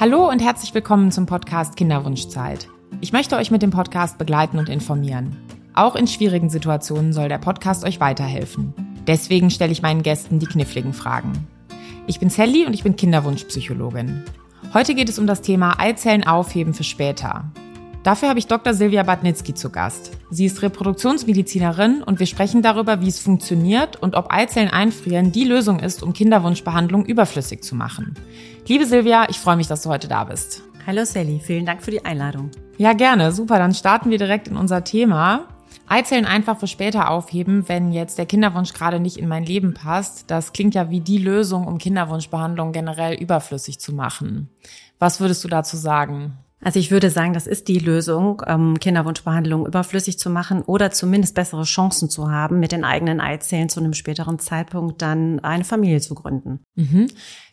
Hallo und herzlich willkommen zum Podcast Kinderwunschzeit. Ich möchte euch mit dem Podcast begleiten und informieren. Auch in schwierigen Situationen soll der Podcast euch weiterhelfen. Deswegen stelle ich meinen Gästen die kniffligen Fragen. Ich bin Sally und ich bin Kinderwunschpsychologin. Heute geht es um das Thema Eizellen aufheben für später. Dafür habe ich Dr. Silvia Badnitzki zu Gast. Sie ist Reproduktionsmedizinerin und wir sprechen darüber, wie es funktioniert und ob Eizellen einfrieren die Lösung ist, um Kinderwunschbehandlung überflüssig zu machen. Liebe Silvia, ich freue mich, dass du heute da bist. Hallo Sally, vielen Dank für die Einladung. Ja, gerne. Super, dann starten wir direkt in unser Thema. Eizellen einfach für später aufheben, wenn jetzt der Kinderwunsch gerade nicht in mein Leben passt. Das klingt ja wie die Lösung, um Kinderwunschbehandlung generell überflüssig zu machen. Was würdest du dazu sagen? Also ich würde sagen, das ist die Lösung, ähm, Kinderwunschbehandlung überflüssig zu machen oder zumindest bessere Chancen zu haben, mit den eigenen Eizellen zu einem späteren Zeitpunkt dann eine Familie zu gründen. Mhm.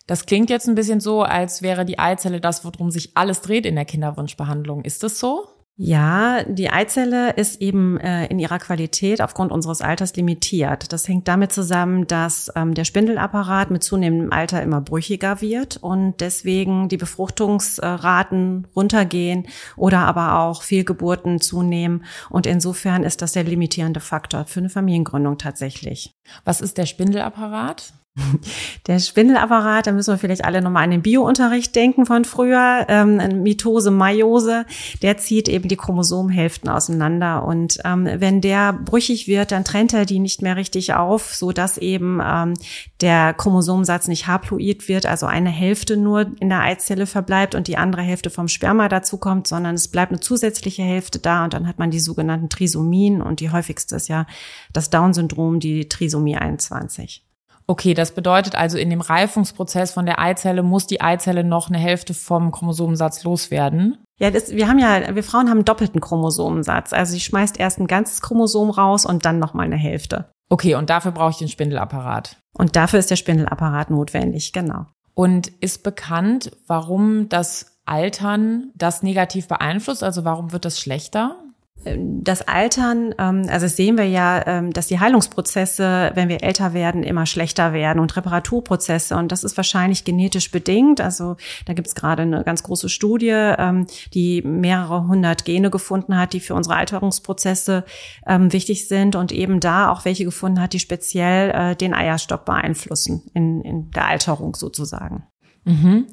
Das klingt jetzt ein bisschen so, als wäre die Eizelle das, worum sich alles dreht in der Kinderwunschbehandlung. Ist das so? Ja, die Eizelle ist eben äh, in ihrer Qualität aufgrund unseres Alters limitiert. Das hängt damit zusammen, dass ähm, der Spindelapparat mit zunehmendem Alter immer brüchiger wird und deswegen die Befruchtungsraten runtergehen oder aber auch Fehlgeburten zunehmen. Und insofern ist das der limitierende Faktor für eine Familiengründung tatsächlich. Was ist der Spindelapparat? Der Spindelapparat, da müssen wir vielleicht alle nochmal an den Biounterricht denken von früher, ähm, Mitose, Meiose, der zieht eben die Chromosomenhälften auseinander und ähm, wenn der brüchig wird, dann trennt er die nicht mehr richtig auf, so dass eben ähm, der Chromosomensatz nicht haploid wird, also eine Hälfte nur in der Eizelle verbleibt und die andere Hälfte vom Sperma dazu kommt, sondern es bleibt eine zusätzliche Hälfte da und dann hat man die sogenannten Trisomien und die häufigste ist ja das Down-Syndrom, die Trisomie 21. Okay, das bedeutet also, in dem Reifungsprozess von der Eizelle muss die Eizelle noch eine Hälfte vom Chromosomensatz loswerden. Ja, das, wir haben ja, wir Frauen haben doppelten Chromosomensatz. Also sie schmeißt erst ein ganzes Chromosom raus und dann noch mal eine Hälfte. Okay, und dafür brauche ich den Spindelapparat. Und dafür ist der Spindelapparat notwendig, genau. Und ist bekannt, warum das Altern das negativ beeinflusst? Also warum wird das schlechter? Das Altern, ähm, also sehen wir ja, ähm, dass die Heilungsprozesse, wenn wir älter werden, immer schlechter werden und Reparaturprozesse. Und das ist wahrscheinlich genetisch bedingt. Also da gibt es gerade eine ganz große Studie, ähm, die mehrere hundert Gene gefunden hat, die für unsere Alterungsprozesse wichtig sind und eben da auch welche gefunden hat, die speziell äh, den Eierstock beeinflussen in, in der Alterung sozusagen. Mhm.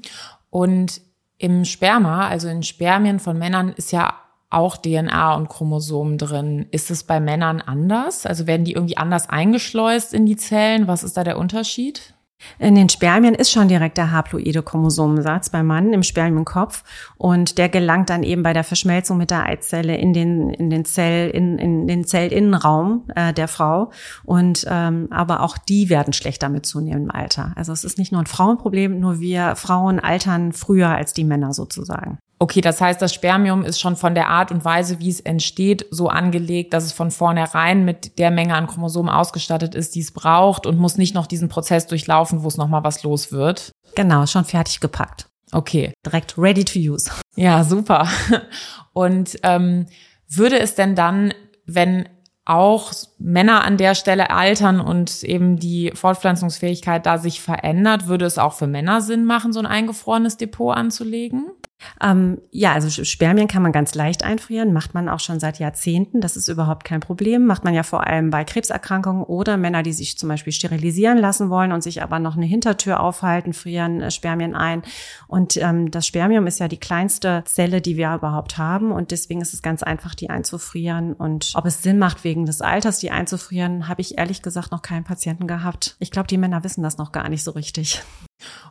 Und im Sperma, also in Spermien von Männern, ist ja auch DNA und Chromosomen drin. Ist es bei Männern anders? Also werden die irgendwie anders eingeschleust in die Zellen? Was ist da der Unterschied? In den Spermien ist schon direkt der haploide Chromosomensatz beim Mann im Spermienkopf und der gelangt dann eben bei der Verschmelzung mit der Eizelle in den in den Zell in, in den Zellinnenraum äh, der Frau und ähm, aber auch die werden schlechter mit zunehmendem Alter. Also es ist nicht nur ein Frauenproblem, nur wir Frauen altern früher als die Männer sozusagen. Okay, das heißt, das Spermium ist schon von der Art und Weise, wie es entsteht, so angelegt, dass es von vornherein mit der Menge an Chromosomen ausgestattet ist, die es braucht und muss nicht noch diesen Prozess durchlaufen, wo es nochmal was los wird. Genau, schon fertig gepackt. Okay. Direkt ready to use. Ja, super. Und ähm, würde es denn dann, wenn auch Männer an der Stelle altern und eben die Fortpflanzungsfähigkeit da sich verändert, würde es auch für Männer Sinn machen, so ein eingefrorenes Depot anzulegen? Ähm, ja, also Spermien kann man ganz leicht einfrieren, macht man auch schon seit Jahrzehnten. Das ist überhaupt kein Problem. Macht man ja vor allem bei Krebserkrankungen oder Männer, die sich zum Beispiel sterilisieren lassen wollen und sich aber noch eine Hintertür aufhalten, frieren äh, Spermien ein. Und ähm, das Spermium ist ja die kleinste Zelle, die wir überhaupt haben. Und deswegen ist es ganz einfach, die einzufrieren. Und ob es Sinn macht, wegen des Alters die einzufrieren, habe ich ehrlich gesagt noch keinen Patienten gehabt. Ich glaube, die Männer wissen das noch gar nicht so richtig.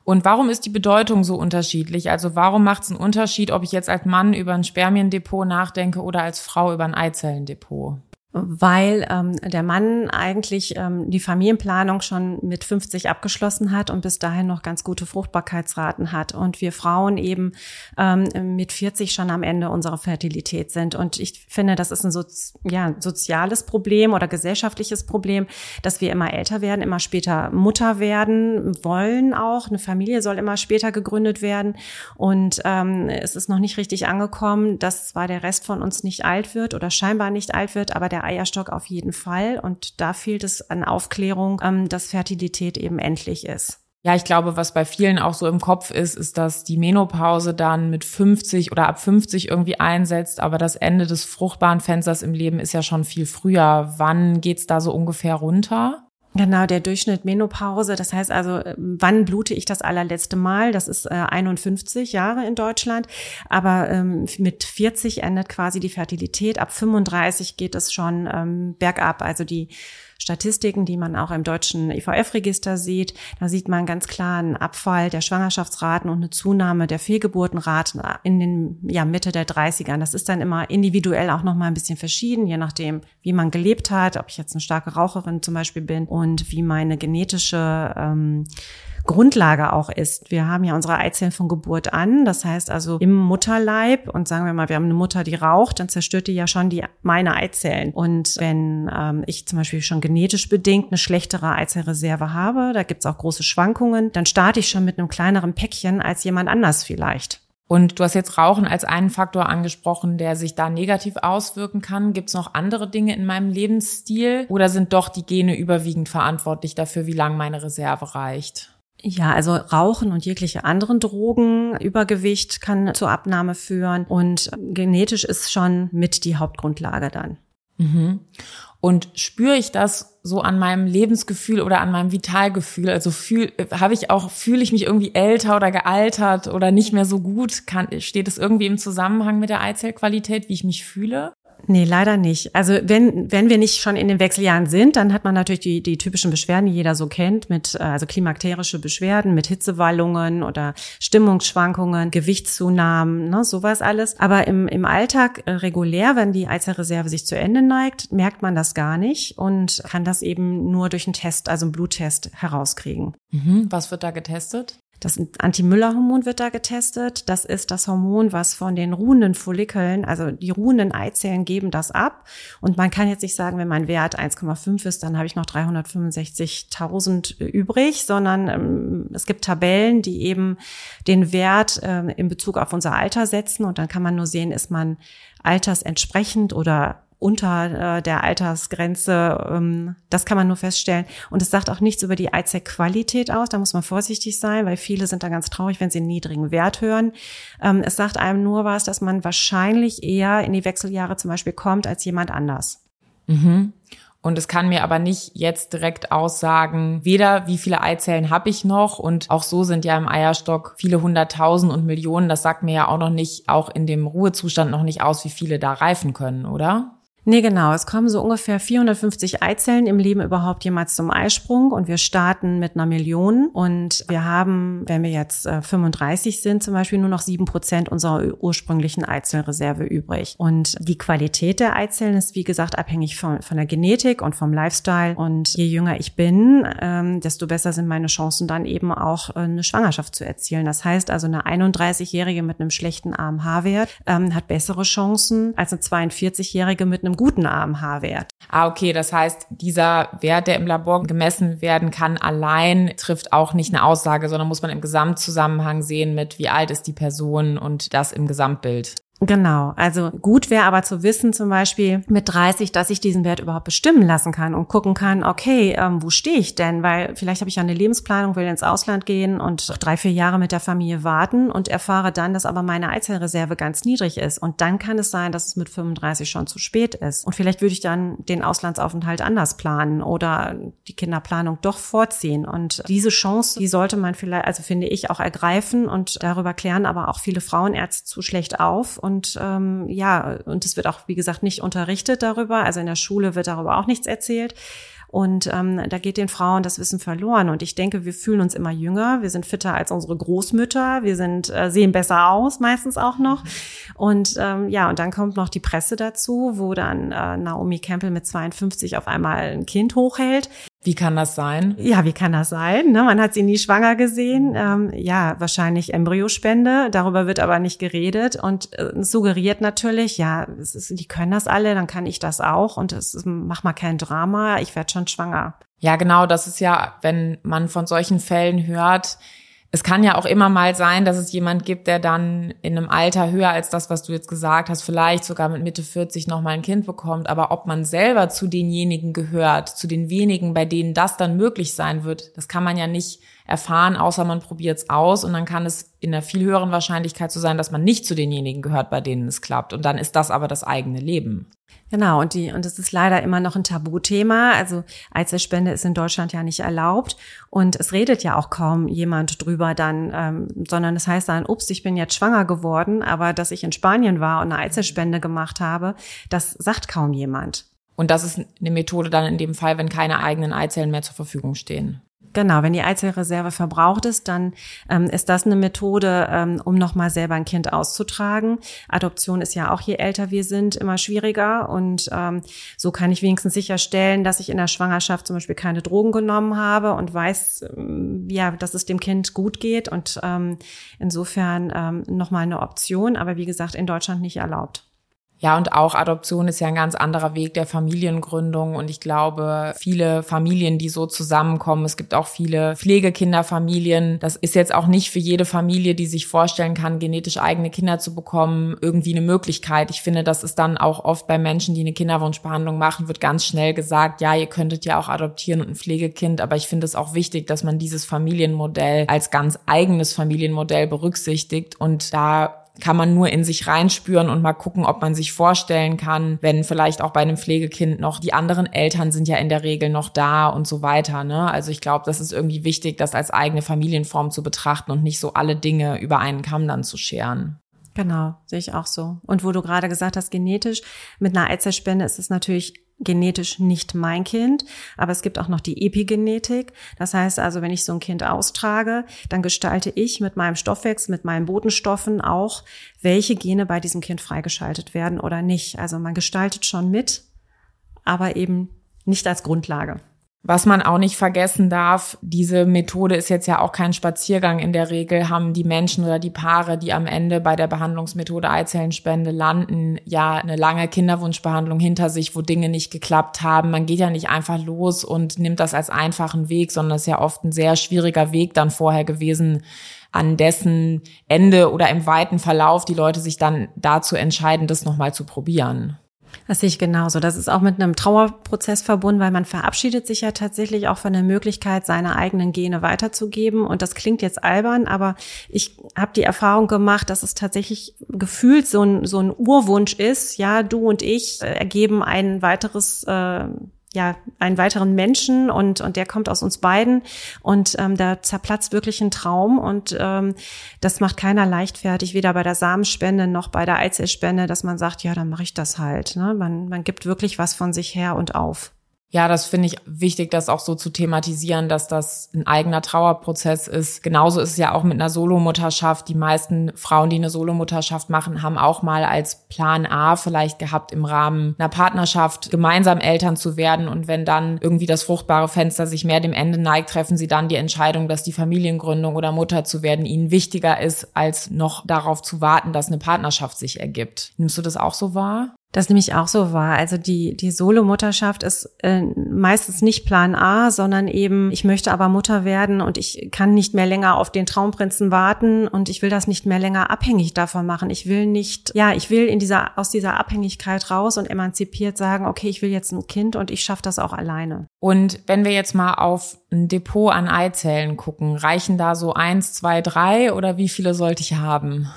Und warum ist die Bedeutung so unterschiedlich? Also warum macht es einen Unterschied, ob ich jetzt als Mann über ein Spermiendepot nachdenke oder als Frau über ein Eizellendepot? Weil ähm, der Mann eigentlich ähm, die Familienplanung schon mit 50 abgeschlossen hat und bis dahin noch ganz gute Fruchtbarkeitsraten hat und wir Frauen eben ähm, mit 40 schon am Ende unserer Fertilität sind. Und ich finde, das ist ein Sozi ja, soziales Problem oder gesellschaftliches Problem, dass wir immer älter werden, immer später Mutter werden wollen auch. Eine Familie soll immer später gegründet werden und ähm, es ist noch nicht richtig angekommen, dass zwar der Rest von uns nicht alt wird oder scheinbar nicht alt wird, aber der Eierstock auf jeden Fall. Und da fehlt es an Aufklärung, ähm, dass Fertilität eben endlich ist. Ja, ich glaube, was bei vielen auch so im Kopf ist, ist, dass die Menopause dann mit 50 oder ab 50 irgendwie einsetzt, aber das Ende des fruchtbaren Fensters im Leben ist ja schon viel früher. Wann geht's da so ungefähr runter? Genau, der Durchschnitt Menopause. Das heißt also, wann blute ich das allerletzte Mal? Das ist äh, 51 Jahre in Deutschland. Aber ähm, mit 40 endet quasi die Fertilität. Ab 35 geht es schon ähm, bergab. Also die Statistiken, die man auch im deutschen IVF-Register sieht. Da sieht man ganz klar einen Abfall der Schwangerschaftsraten und eine Zunahme der Fehlgeburtenraten in den ja, Mitte der 30ern. Das ist dann immer individuell auch nochmal ein bisschen verschieden, je nachdem, wie man gelebt hat, ob ich jetzt eine starke Raucherin zum Beispiel bin und wie meine genetische ähm, Grundlage auch ist. Wir haben ja unsere Eizellen von Geburt an. Das heißt also im Mutterleib und sagen wir mal, wir haben eine Mutter, die raucht, dann zerstört die ja schon die meine Eizellen. Und wenn ähm, ich zum Beispiel schon genetisch bedingt eine schlechtere Eizellreserve habe, da gibt's auch große Schwankungen, dann starte ich schon mit einem kleineren Päckchen als jemand anders vielleicht. Und du hast jetzt Rauchen als einen Faktor angesprochen, der sich da negativ auswirken kann. Gibt es noch andere Dinge in meinem Lebensstil oder sind doch die Gene überwiegend verantwortlich dafür, wie lang meine Reserve reicht? Ja, also Rauchen und jegliche anderen Drogen, Übergewicht kann zur Abnahme führen und genetisch ist schon mit die Hauptgrundlage dann. Mhm. Und spüre ich das so an meinem Lebensgefühl oder an meinem Vitalgefühl? Also fühl, habe ich auch, fühle ich mich irgendwie älter oder gealtert oder nicht mehr so gut? Kann, steht es irgendwie im Zusammenhang mit der Eizellqualität, wie ich mich fühle? Nee, leider nicht. Also wenn, wenn wir nicht schon in den Wechseljahren sind, dann hat man natürlich die, die typischen Beschwerden, die jeder so kennt, mit äh, also klimakterische Beschwerden, mit Hitzewallungen oder Stimmungsschwankungen, Gewichtszunahmen, ne, sowas alles. Aber im, im Alltag äh, regulär, wenn die Eizellreserve sich zu Ende neigt, merkt man das gar nicht und kann das eben nur durch einen Test, also einen Bluttest herauskriegen. Mhm. Was wird da getestet? Das Anti-Müller-Hormon wird da getestet. Das ist das Hormon, was von den ruhenden Follikeln, also die ruhenden Eizellen geben das ab. Und man kann jetzt nicht sagen, wenn mein Wert 1,5 ist, dann habe ich noch 365.000 übrig, sondern ähm, es gibt Tabellen, die eben den Wert äh, in Bezug auf unser Alter setzen. Und dann kann man nur sehen, ist man altersentsprechend oder unter äh, der Altersgrenze. Ähm, das kann man nur feststellen. Und es sagt auch nichts über die Eizellqualität aus. Da muss man vorsichtig sein, weil viele sind da ganz traurig, wenn sie einen niedrigen Wert hören. Ähm, es sagt einem nur was, dass man wahrscheinlich eher in die Wechseljahre zum Beispiel kommt als jemand anders. Mhm. Und es kann mir aber nicht jetzt direkt aussagen, weder wie viele Eizellen habe ich noch und auch so sind ja im Eierstock viele hunderttausend und Millionen. Das sagt mir ja auch noch nicht, auch in dem Ruhezustand noch nicht aus, wie viele da reifen können, oder? Nee, genau. Es kommen so ungefähr 450 Eizellen im Leben überhaupt jemals zum Eisprung und wir starten mit einer Million und wir haben, wenn wir jetzt äh, 35 sind, zum Beispiel nur noch sieben Prozent unserer ursprünglichen Eizellreserve übrig. Und die Qualität der Eizellen ist, wie gesagt, abhängig von, von der Genetik und vom Lifestyle. Und je jünger ich bin, ähm, desto besser sind meine Chancen dann eben auch äh, eine Schwangerschaft zu erzielen. Das heißt also, eine 31-Jährige mit einem schlechten AMH-Wert ähm, hat bessere Chancen als eine 42-Jährige mit einem einem guten AMH-Wert. Ah, okay. Das heißt, dieser Wert, der im Labor gemessen werden kann, allein trifft auch nicht eine Aussage, sondern muss man im Gesamtzusammenhang sehen mit, wie alt ist die Person und das im Gesamtbild. Genau. Also gut wäre aber zu wissen, zum Beispiel mit 30, dass ich diesen Wert überhaupt bestimmen lassen kann und gucken kann, okay, ähm, wo stehe ich denn? Weil vielleicht habe ich ja eine Lebensplanung, will ins Ausland gehen und drei, vier Jahre mit der Familie warten und erfahre dann, dass aber meine Eizellreserve ganz niedrig ist. Und dann kann es sein, dass es mit 35 schon zu spät ist. Und vielleicht würde ich dann den Auslandsaufenthalt anders planen oder die Kinderplanung doch vorziehen. Und diese Chance, die sollte man vielleicht, also finde ich, auch ergreifen und darüber klären aber auch viele Frauenärzte zu schlecht auf und ähm, ja, und es wird auch, wie gesagt, nicht unterrichtet darüber. Also in der Schule wird darüber auch nichts erzählt. Und ähm, da geht den Frauen das Wissen verloren. Und ich denke, wir fühlen uns immer jünger, wir sind fitter als unsere Großmütter, wir sind äh, sehen besser aus, meistens auch noch. Und ähm, ja, und dann kommt noch die Presse dazu, wo dann äh, Naomi Campbell mit 52 auf einmal ein Kind hochhält. Wie kann das sein? Ja, wie kann das sein? Ne? Man hat sie nie schwanger gesehen. Ähm, ja, wahrscheinlich Embryospende. Darüber wird aber nicht geredet und äh, suggeriert natürlich, ja, ist, die können das alle, dann kann ich das auch und es mach mal kein Drama. Ich werde schon schwanger. Ja, genau. Das ist ja, wenn man von solchen Fällen hört, es kann ja auch immer mal sein, dass es jemand gibt, der dann in einem Alter höher als das, was du jetzt gesagt hast, vielleicht sogar mit Mitte 40 noch mal ein Kind bekommt. Aber ob man selber zu denjenigen gehört, zu den wenigen, bei denen das dann möglich sein wird, das kann man ja nicht erfahren, außer man probiert es aus. Und dann kann es in einer viel höheren Wahrscheinlichkeit so sein, dass man nicht zu denjenigen gehört, bei denen es klappt. Und dann ist das aber das eigene Leben. Genau, und die, und es ist leider immer noch ein Tabuthema. Also Eizellspende ist in Deutschland ja nicht erlaubt. Und es redet ja auch kaum jemand drüber dann, ähm, sondern es heißt dann, ups, ich bin jetzt schwanger geworden, aber dass ich in Spanien war und eine Eizellspende gemacht habe, das sagt kaum jemand. Und das ist eine Methode dann in dem Fall, wenn keine eigenen Eizellen mehr zur Verfügung stehen. Genau, wenn die Eizellreserve verbraucht ist, dann ähm, ist das eine Methode, ähm, um nochmal selber ein Kind auszutragen. Adoption ist ja auch, je älter wir sind, immer schwieriger. Und ähm, so kann ich wenigstens sicherstellen, dass ich in der Schwangerschaft zum Beispiel keine Drogen genommen habe und weiß, ähm, ja, dass es dem Kind gut geht. Und ähm, insofern ähm, nochmal eine Option, aber wie gesagt, in Deutschland nicht erlaubt. Ja, und auch Adoption ist ja ein ganz anderer Weg der Familiengründung. Und ich glaube, viele Familien, die so zusammenkommen, es gibt auch viele Pflegekinderfamilien. Das ist jetzt auch nicht für jede Familie, die sich vorstellen kann, genetisch eigene Kinder zu bekommen, irgendwie eine Möglichkeit. Ich finde, das ist dann auch oft bei Menschen, die eine Kinderwunschbehandlung machen, wird ganz schnell gesagt, ja, ihr könntet ja auch adoptieren und ein Pflegekind. Aber ich finde es auch wichtig, dass man dieses Familienmodell als ganz eigenes Familienmodell berücksichtigt und da kann man nur in sich reinspüren und mal gucken, ob man sich vorstellen kann, wenn vielleicht auch bei einem Pflegekind noch die anderen Eltern sind ja in der Regel noch da und so weiter. Ne? Also ich glaube, das ist irgendwie wichtig, das als eigene Familienform zu betrachten und nicht so alle Dinge über einen Kamm dann zu scheren. Genau, sehe ich auch so. Und wo du gerade gesagt hast, genetisch, mit einer Eizellspende ist es natürlich genetisch nicht mein Kind, aber es gibt auch noch die Epigenetik. Das heißt also, wenn ich so ein Kind austrage, dann gestalte ich mit meinem Stoffwechsel, mit meinen Botenstoffen auch, welche Gene bei diesem Kind freigeschaltet werden oder nicht. Also man gestaltet schon mit, aber eben nicht als Grundlage. Was man auch nicht vergessen darf, diese Methode ist jetzt ja auch kein Spaziergang. In der Regel haben die Menschen oder die Paare, die am Ende bei der Behandlungsmethode Eizellenspende landen, ja eine lange Kinderwunschbehandlung hinter sich, wo Dinge nicht geklappt haben. Man geht ja nicht einfach los und nimmt das als einfachen Weg, sondern es ist ja oft ein sehr schwieriger Weg dann vorher gewesen, an dessen Ende oder im weiten Verlauf die Leute sich dann dazu entscheiden, das nochmal zu probieren. Das sehe ich genauso. Das ist auch mit einem Trauerprozess verbunden, weil man verabschiedet sich ja tatsächlich auch von der Möglichkeit, seine eigenen Gene weiterzugeben. Und das klingt jetzt albern, aber ich habe die Erfahrung gemacht, dass es tatsächlich gefühlt so ein, so ein Urwunsch ist. Ja, du und ich äh, ergeben ein weiteres äh, ja einen weiteren Menschen und und der kommt aus uns beiden und ähm, da zerplatzt wirklich ein Traum und ähm, das macht keiner leichtfertig weder bei der Samenspende noch bei der Eizellspende, dass man sagt ja dann mache ich das halt. Ne? Man man gibt wirklich was von sich her und auf. Ja, das finde ich wichtig, das auch so zu thematisieren, dass das ein eigener Trauerprozess ist. Genauso ist es ja auch mit einer Solomutterschaft. Die meisten Frauen, die eine Solomutterschaft machen, haben auch mal als Plan A vielleicht gehabt, im Rahmen einer Partnerschaft gemeinsam Eltern zu werden. Und wenn dann irgendwie das fruchtbare Fenster sich mehr dem Ende neigt, treffen sie dann die Entscheidung, dass die Familiengründung oder Mutter zu werden ihnen wichtiger ist, als noch darauf zu warten, dass eine Partnerschaft sich ergibt. Nimmst du das auch so wahr? Das nämlich auch so war. Also die, die Solo-Mutterschaft ist äh, meistens nicht Plan A, sondern eben, ich möchte aber Mutter werden und ich kann nicht mehr länger auf den Traumprinzen warten und ich will das nicht mehr länger abhängig davon machen. Ich will nicht, ja, ich will in dieser, aus dieser Abhängigkeit raus und emanzipiert sagen, okay, ich will jetzt ein Kind und ich schaffe das auch alleine. Und wenn wir jetzt mal auf ein Depot an Eizellen gucken, reichen da so eins, zwei, drei oder wie viele sollte ich haben?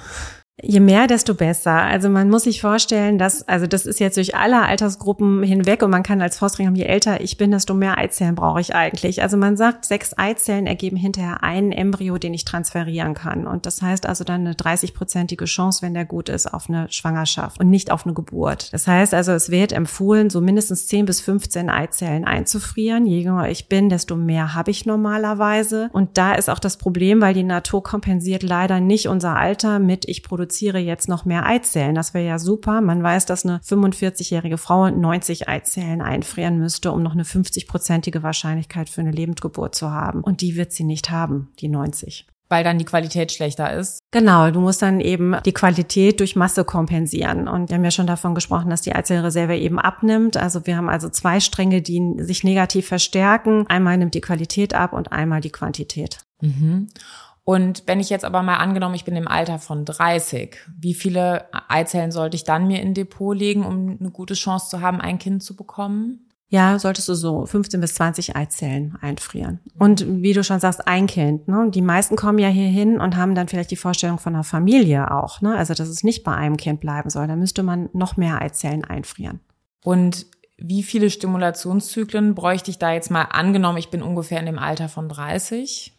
Je mehr, desto besser. Also man muss sich vorstellen, dass, also das ist jetzt durch alle Altersgruppen hinweg und man kann als Faustregel haben, je älter ich bin, desto mehr Eizellen brauche ich eigentlich. Also man sagt, sechs Eizellen ergeben hinterher einen Embryo, den ich transferieren kann. Und das heißt also dann eine 30-prozentige Chance, wenn der gut ist, auf eine Schwangerschaft und nicht auf eine Geburt. Das heißt also, es wird empfohlen, so mindestens 10 bis 15 Eizellen einzufrieren. Je jünger ich bin, desto mehr habe ich normalerweise. Und da ist auch das Problem, weil die Natur kompensiert leider nicht unser Alter mit, ich produziere produziere jetzt noch mehr Eizellen. Das wäre ja super. Man weiß, dass eine 45-jährige Frau 90 Eizellen einfrieren müsste, um noch eine 50-prozentige Wahrscheinlichkeit für eine Lebendgeburt zu haben. Und die wird sie nicht haben, die 90 weil dann die Qualität schlechter ist. Genau, du musst dann eben die Qualität durch Masse kompensieren. Und wir haben ja schon davon gesprochen, dass die Eizellreserve eben abnimmt. Also wir haben also zwei Stränge, die sich negativ verstärken. Einmal nimmt die Qualität ab und einmal die Quantität. Mhm. Und wenn ich jetzt aber mal angenommen, ich bin im Alter von 30, wie viele Eizellen sollte ich dann mir in Depot legen, um eine gute Chance zu haben, ein Kind zu bekommen? Ja, solltest du so 15 bis 20 Eizellen einfrieren. Und wie du schon sagst, ein Kind. Ne? Die meisten kommen ja hier hin und haben dann vielleicht die Vorstellung von einer Familie auch. Ne? Also, dass es nicht bei einem Kind bleiben soll. Da müsste man noch mehr Eizellen einfrieren. Und wie viele Stimulationszyklen bräuchte ich da jetzt mal angenommen? Ich bin ungefähr in dem Alter von 30.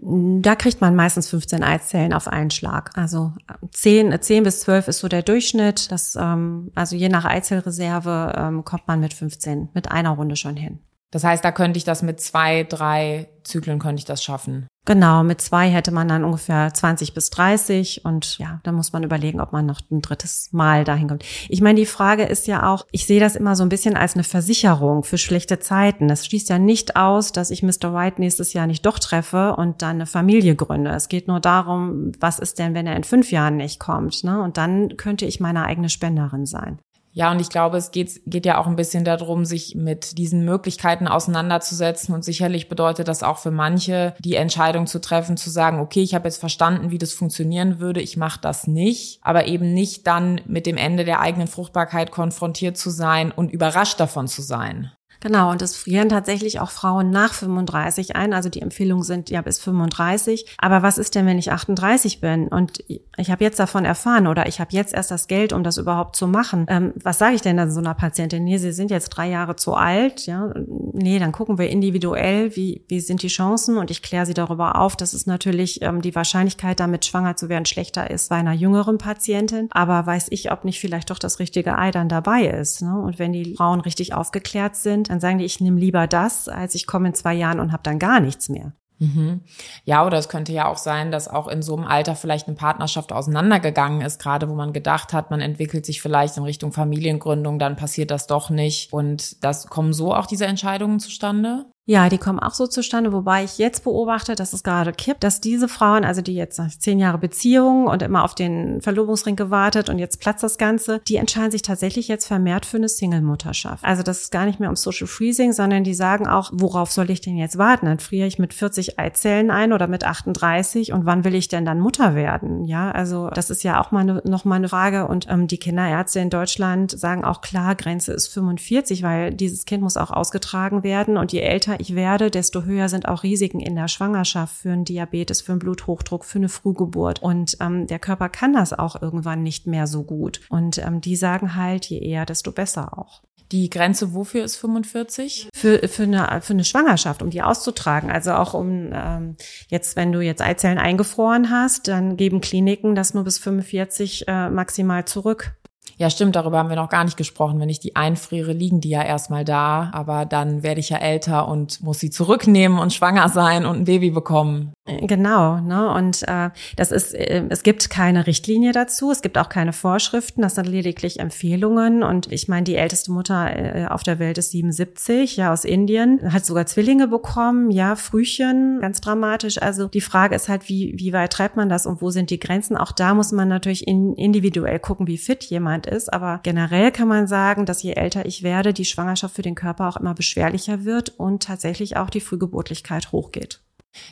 Da kriegt man meistens 15 Eizellen auf einen Schlag. Also 10, 10 bis 12 ist so der Durchschnitt. Das, ähm, also je nach Eizellreserve ähm, kommt man mit 15, mit einer Runde schon hin. Das heißt, da könnte ich das mit zwei, drei Zyklen könnte ich das schaffen. Genau, mit zwei hätte man dann ungefähr 20 bis 30 und ja, da muss man überlegen, ob man noch ein drittes Mal dahin kommt. Ich meine, die Frage ist ja auch, ich sehe das immer so ein bisschen als eine Versicherung für schlechte Zeiten. Das schließt ja nicht aus, dass ich Mr. White nächstes Jahr nicht doch treffe und dann eine Familie gründe. Es geht nur darum, was ist denn, wenn er in fünf Jahren nicht kommt, ne? Und dann könnte ich meine eigene Spenderin sein. Ja, und ich glaube, es geht, geht ja auch ein bisschen darum, sich mit diesen Möglichkeiten auseinanderzusetzen. Und sicherlich bedeutet das auch für manche, die Entscheidung zu treffen, zu sagen, okay, ich habe jetzt verstanden, wie das funktionieren würde, ich mache das nicht, aber eben nicht dann mit dem Ende der eigenen Fruchtbarkeit konfrontiert zu sein und überrascht davon zu sein. Genau, und es frieren tatsächlich auch Frauen nach 35 ein. Also die Empfehlungen sind ja bis 35. Aber was ist denn, wenn ich 38 bin und ich habe jetzt davon erfahren oder ich habe jetzt erst das Geld, um das überhaupt zu machen? Ähm, was sage ich denn dann so einer Patientin? Nee, sie sind jetzt drei Jahre zu alt. Ja, nee, dann gucken wir individuell, wie, wie sind die Chancen und ich kläre sie darüber auf, dass es natürlich ähm, die Wahrscheinlichkeit, damit schwanger zu werden, schlechter ist bei einer jüngeren Patientin. Aber weiß ich, ob nicht vielleicht doch das richtige Ei dann dabei ist. Ne? Und wenn die Frauen richtig aufgeklärt sind, dann sagen die, ich nehme lieber das, als ich komme in zwei Jahren und habe dann gar nichts mehr. Mhm. Ja, oder es könnte ja auch sein, dass auch in so einem Alter vielleicht eine Partnerschaft auseinandergegangen ist, gerade wo man gedacht hat, man entwickelt sich vielleicht in Richtung Familiengründung, dann passiert das doch nicht. Und das kommen so auch diese Entscheidungen zustande? Ja, die kommen auch so zustande, wobei ich jetzt beobachte, dass es gerade kippt, dass diese Frauen, also die jetzt nach zehn Jahre Beziehung und immer auf den Verlobungsring gewartet und jetzt platzt das Ganze, die entscheiden sich tatsächlich jetzt vermehrt für eine Single-Mutterschaft. Also das ist gar nicht mehr um Social Freezing, sondern die sagen auch, worauf soll ich denn jetzt warten? Dann friere ich mit 40 Eizellen ein oder mit 38 und wann will ich denn dann Mutter werden? Ja, also das ist ja auch mal eine, noch mal eine Frage und ähm, die Kinderärzte in Deutschland sagen auch klar, Grenze ist 45, weil dieses Kind muss auch ausgetragen werden und je älter ich werde, desto höher sind auch Risiken in der Schwangerschaft für einen Diabetes, für einen Bluthochdruck, für eine Frühgeburt. Und ähm, der Körper kann das auch irgendwann nicht mehr so gut. Und ähm, die sagen halt, je eher, desto besser auch. Die Grenze wofür ist 45? Für, für, eine, für eine Schwangerschaft, um die auszutragen. Also auch um ähm, jetzt, wenn du jetzt Eizellen eingefroren hast, dann geben Kliniken das nur bis 45 äh, maximal zurück. Ja, stimmt, darüber haben wir noch gar nicht gesprochen. Wenn ich die einfriere, liegen die ja erstmal da, aber dann werde ich ja älter und muss sie zurücknehmen und schwanger sein und ein Baby bekommen. Genau, ne? Und äh, das ist, äh, es gibt keine Richtlinie dazu, es gibt auch keine Vorschriften, das sind lediglich Empfehlungen. Und ich meine, die älteste Mutter äh, auf der Welt ist 77, ja, aus Indien, hat sogar Zwillinge bekommen, ja, Frühchen, ganz dramatisch. Also die Frage ist halt, wie, wie weit treibt man das und wo sind die Grenzen? Auch da muss man natürlich in, individuell gucken, wie fit jemand ist. Aber generell kann man sagen, dass je älter ich werde, die Schwangerschaft für den Körper auch immer beschwerlicher wird und tatsächlich auch die Frühgeburtlichkeit hochgeht.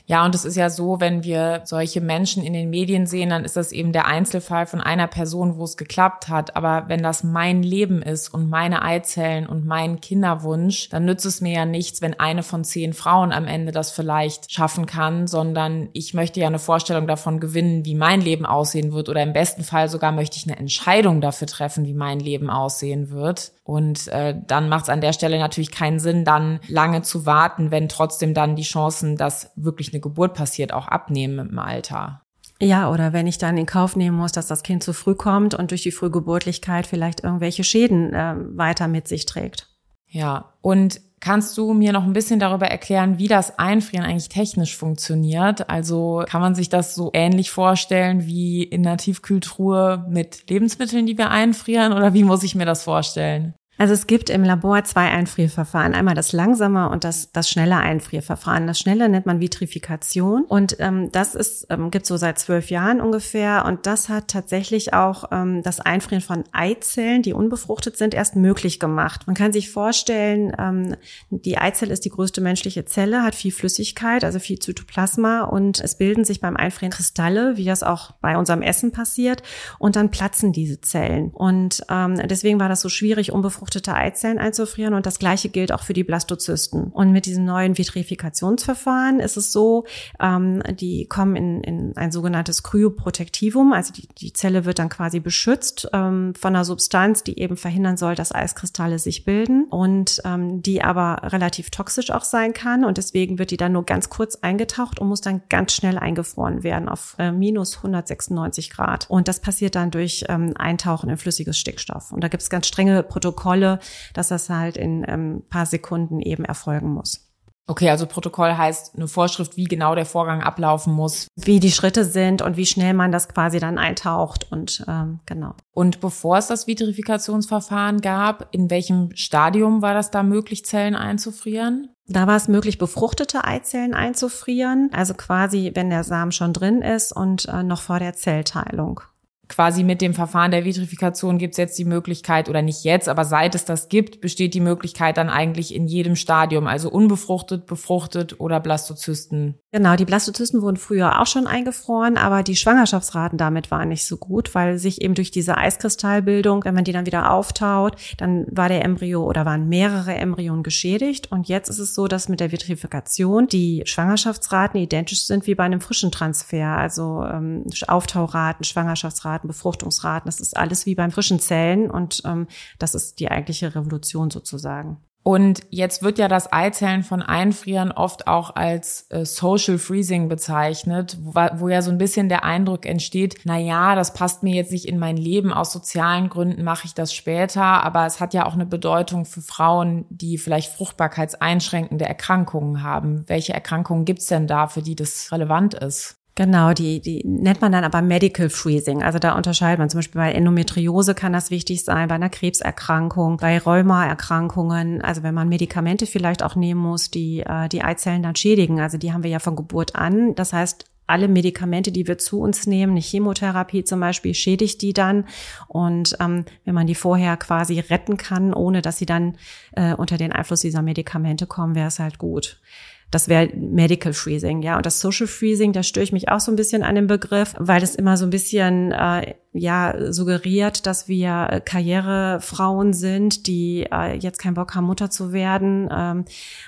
Ja, und es ist ja so, wenn wir solche Menschen in den Medien sehen, dann ist das eben der Einzelfall von einer Person, wo es geklappt hat. Aber wenn das mein Leben ist und meine Eizellen und mein Kinderwunsch, dann nützt es mir ja nichts, wenn eine von zehn Frauen am Ende das vielleicht schaffen kann, sondern ich möchte ja eine Vorstellung davon gewinnen, wie mein Leben aussehen wird. Oder im besten Fall sogar möchte ich eine Entscheidung dafür treffen, wie mein Leben aussehen wird. Und äh, dann macht es an der Stelle natürlich keinen Sinn, dann lange zu warten, wenn trotzdem dann die Chancen, dass wirklich eine Geburt passiert, auch abnehmen im Alter. Ja, oder wenn ich dann in Kauf nehmen muss, dass das Kind zu früh kommt und durch die Frühgeburtlichkeit vielleicht irgendwelche Schäden äh, weiter mit sich trägt. Ja, und Kannst du mir noch ein bisschen darüber erklären, wie das Einfrieren eigentlich technisch funktioniert? Also kann man sich das so ähnlich vorstellen wie in einer Tiefkühltruhe mit Lebensmitteln, die wir einfrieren? Oder wie muss ich mir das vorstellen? Also es gibt im Labor zwei Einfrierverfahren. Einmal das langsame und das, das schnelle Einfrierverfahren. Das schnelle nennt man Vitrifikation und ähm, das ist ähm, gibt so seit zwölf Jahren ungefähr und das hat tatsächlich auch ähm, das Einfrieren von Eizellen, die unbefruchtet sind, erst möglich gemacht. Man kann sich vorstellen, ähm, die Eizelle ist die größte menschliche Zelle, hat viel Flüssigkeit, also viel Zytoplasma und es bilden sich beim Einfrieren Kristalle, wie das auch bei unserem Essen passiert und dann platzen diese Zellen und ähm, deswegen war das so schwierig, unbefruchtet befruchtete Eizellen einzufrieren und das gleiche gilt auch für die Blastozysten. Und mit diesem neuen Vitrifikationsverfahren ist es so, ähm, die kommen in, in ein sogenanntes Kryoprotektivum, also die, die Zelle wird dann quasi beschützt ähm, von einer Substanz, die eben verhindern soll, dass Eiskristalle sich bilden und ähm, die aber relativ toxisch auch sein kann und deswegen wird die dann nur ganz kurz eingetaucht und muss dann ganz schnell eingefroren werden auf äh, minus 196 Grad. Und das passiert dann durch ähm, Eintauchen in flüssiges Stickstoff. Und da gibt es ganz strenge Protokolle, dass das halt in ähm, paar Sekunden eben erfolgen muss. Okay, also Protokoll heißt eine Vorschrift, wie genau der Vorgang ablaufen muss. Wie die Schritte sind und wie schnell man das quasi dann eintaucht und ähm, genau. Und bevor es das Vitrifikationsverfahren gab, in welchem Stadium war das da möglich, Zellen einzufrieren? Da war es möglich, befruchtete Eizellen einzufrieren, also quasi, wenn der Samen schon drin ist und äh, noch vor der Zellteilung quasi mit dem Verfahren der Vitrifikation gibt es jetzt die Möglichkeit, oder nicht jetzt, aber seit es das gibt, besteht die Möglichkeit dann eigentlich in jedem Stadium, also unbefruchtet, befruchtet oder Blastozysten. Genau, die Blastozysten wurden früher auch schon eingefroren, aber die Schwangerschaftsraten damit waren nicht so gut, weil sich eben durch diese Eiskristallbildung, wenn man die dann wieder auftaut, dann war der Embryo oder waren mehrere Embryonen geschädigt. Und jetzt ist es so, dass mit der Vitrifikation die Schwangerschaftsraten identisch sind wie bei einem frischen Transfer, also ähm, Auftauraten, Schwangerschaftsraten Geburtsraten, Befruchtungsraten. Das ist alles wie beim frischen Zellen und ähm, das ist die eigentliche Revolution sozusagen. Und jetzt wird ja das Eizellen von Einfrieren oft auch als äh, Social Freezing bezeichnet, wo, wo, ja so ein bisschen der Eindruck entsteht, na ja, das passt mir jetzt nicht in mein Leben, aus sozialen Gründen mache ich das später, aber es hat ja auch eine Bedeutung für Frauen, die vielleicht fruchtbarkeitseinschränkende Erkrankungen haben. Welche Erkrankungen gibt's denn da, für die das relevant ist? Genau, die, die nennt man dann aber Medical Freezing. Also da unterscheidet man zum Beispiel bei Endometriose kann das wichtig sein, bei einer Krebserkrankung, bei Rheumaerkrankungen. Also wenn man Medikamente vielleicht auch nehmen muss, die äh, die Eizellen dann schädigen. Also die haben wir ja von Geburt an. Das heißt, alle Medikamente, die wir zu uns nehmen, eine Chemotherapie zum Beispiel, schädigt die dann. Und ähm, wenn man die vorher quasi retten kann, ohne dass sie dann äh, unter den Einfluss dieser Medikamente kommen, wäre es halt gut. Das wäre Medical Freezing, ja. Und das Social Freezing, da störe ich mich auch so ein bisschen an dem Begriff, weil es immer so ein bisschen äh, ja suggeriert, dass wir äh, Karrierefrauen sind, die äh, jetzt keinen Bock haben, Mutter zu werden. Ähm,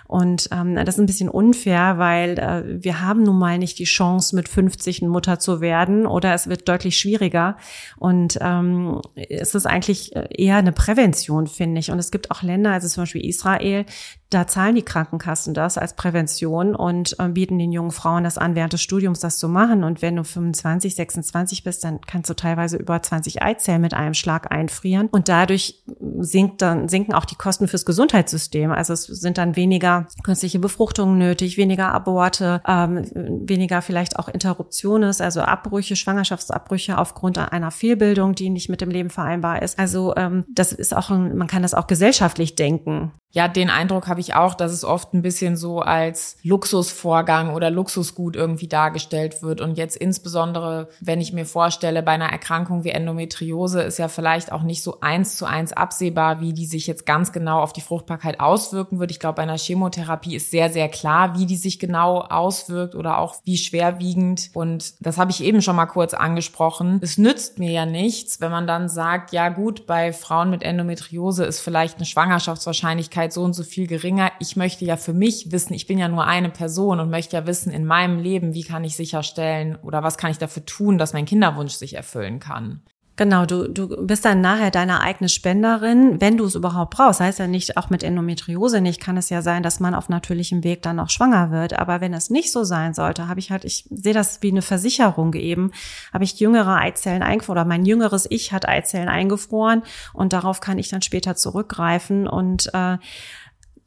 und ähm, das ist ein bisschen unfair, weil äh, wir haben nun mal nicht die Chance, mit 50 eine Mutter zu werden oder es wird deutlich schwieriger. Und ähm, es ist eigentlich äh, eher eine Prävention, finde ich. Und es gibt auch Länder, also zum Beispiel Israel, da zahlen die Krankenkassen das als Prävention und äh, bieten den jungen Frauen das an, während des Studiums das zu machen. Und wenn du 25, 26 bist, dann kannst du teilweise über 20 Eizellen mit einem Schlag einfrieren. Und dadurch sinkt dann, sinken auch die Kosten fürs Gesundheitssystem. Also es sind dann weniger künstliche Befruchtungen nötig, weniger Aborte, ähm, weniger vielleicht auch Interruptiones, also Abbrüche, Schwangerschaftsabbrüche aufgrund einer Fehlbildung, die nicht mit dem Leben vereinbar ist. Also ähm, das ist auch, ein, man kann das auch gesellschaftlich denken. Ja, den Eindruck habe ich auch, dass es oft ein bisschen so als Luxusvorgang oder Luxusgut irgendwie dargestellt wird. Und jetzt insbesondere, wenn ich mir vorstelle, bei einer Erkrankung wie Endometriose ist ja vielleicht auch nicht so eins zu eins absehbar, wie die sich jetzt ganz genau auf die Fruchtbarkeit auswirken wird. Ich glaube, bei einer Chemotherapie ist sehr, sehr klar, wie die sich genau auswirkt oder auch wie schwerwiegend. Und das habe ich eben schon mal kurz angesprochen. Es nützt mir ja nichts, wenn man dann sagt, ja gut, bei Frauen mit Endometriose ist vielleicht eine Schwangerschaftswahrscheinlichkeit Wahrscheinlichkeit so und so viel geringer. Ich möchte ja für mich wissen, ich bin ja nur eine Person und möchte ja wissen in meinem Leben, wie kann ich sicherstellen oder was kann ich dafür tun, dass mein Kinderwunsch sich erfüllen kann. Genau, du, du bist dann nachher deine eigene Spenderin, wenn du es überhaupt brauchst. Heißt ja nicht, auch mit Endometriose nicht, kann es ja sein, dass man auf natürlichem Weg dann auch schwanger wird. Aber wenn es nicht so sein sollte, habe ich halt, ich sehe das wie eine Versicherung eben, habe ich jüngere Eizellen eingefroren oder mein jüngeres Ich hat Eizellen eingefroren und darauf kann ich dann später zurückgreifen und äh,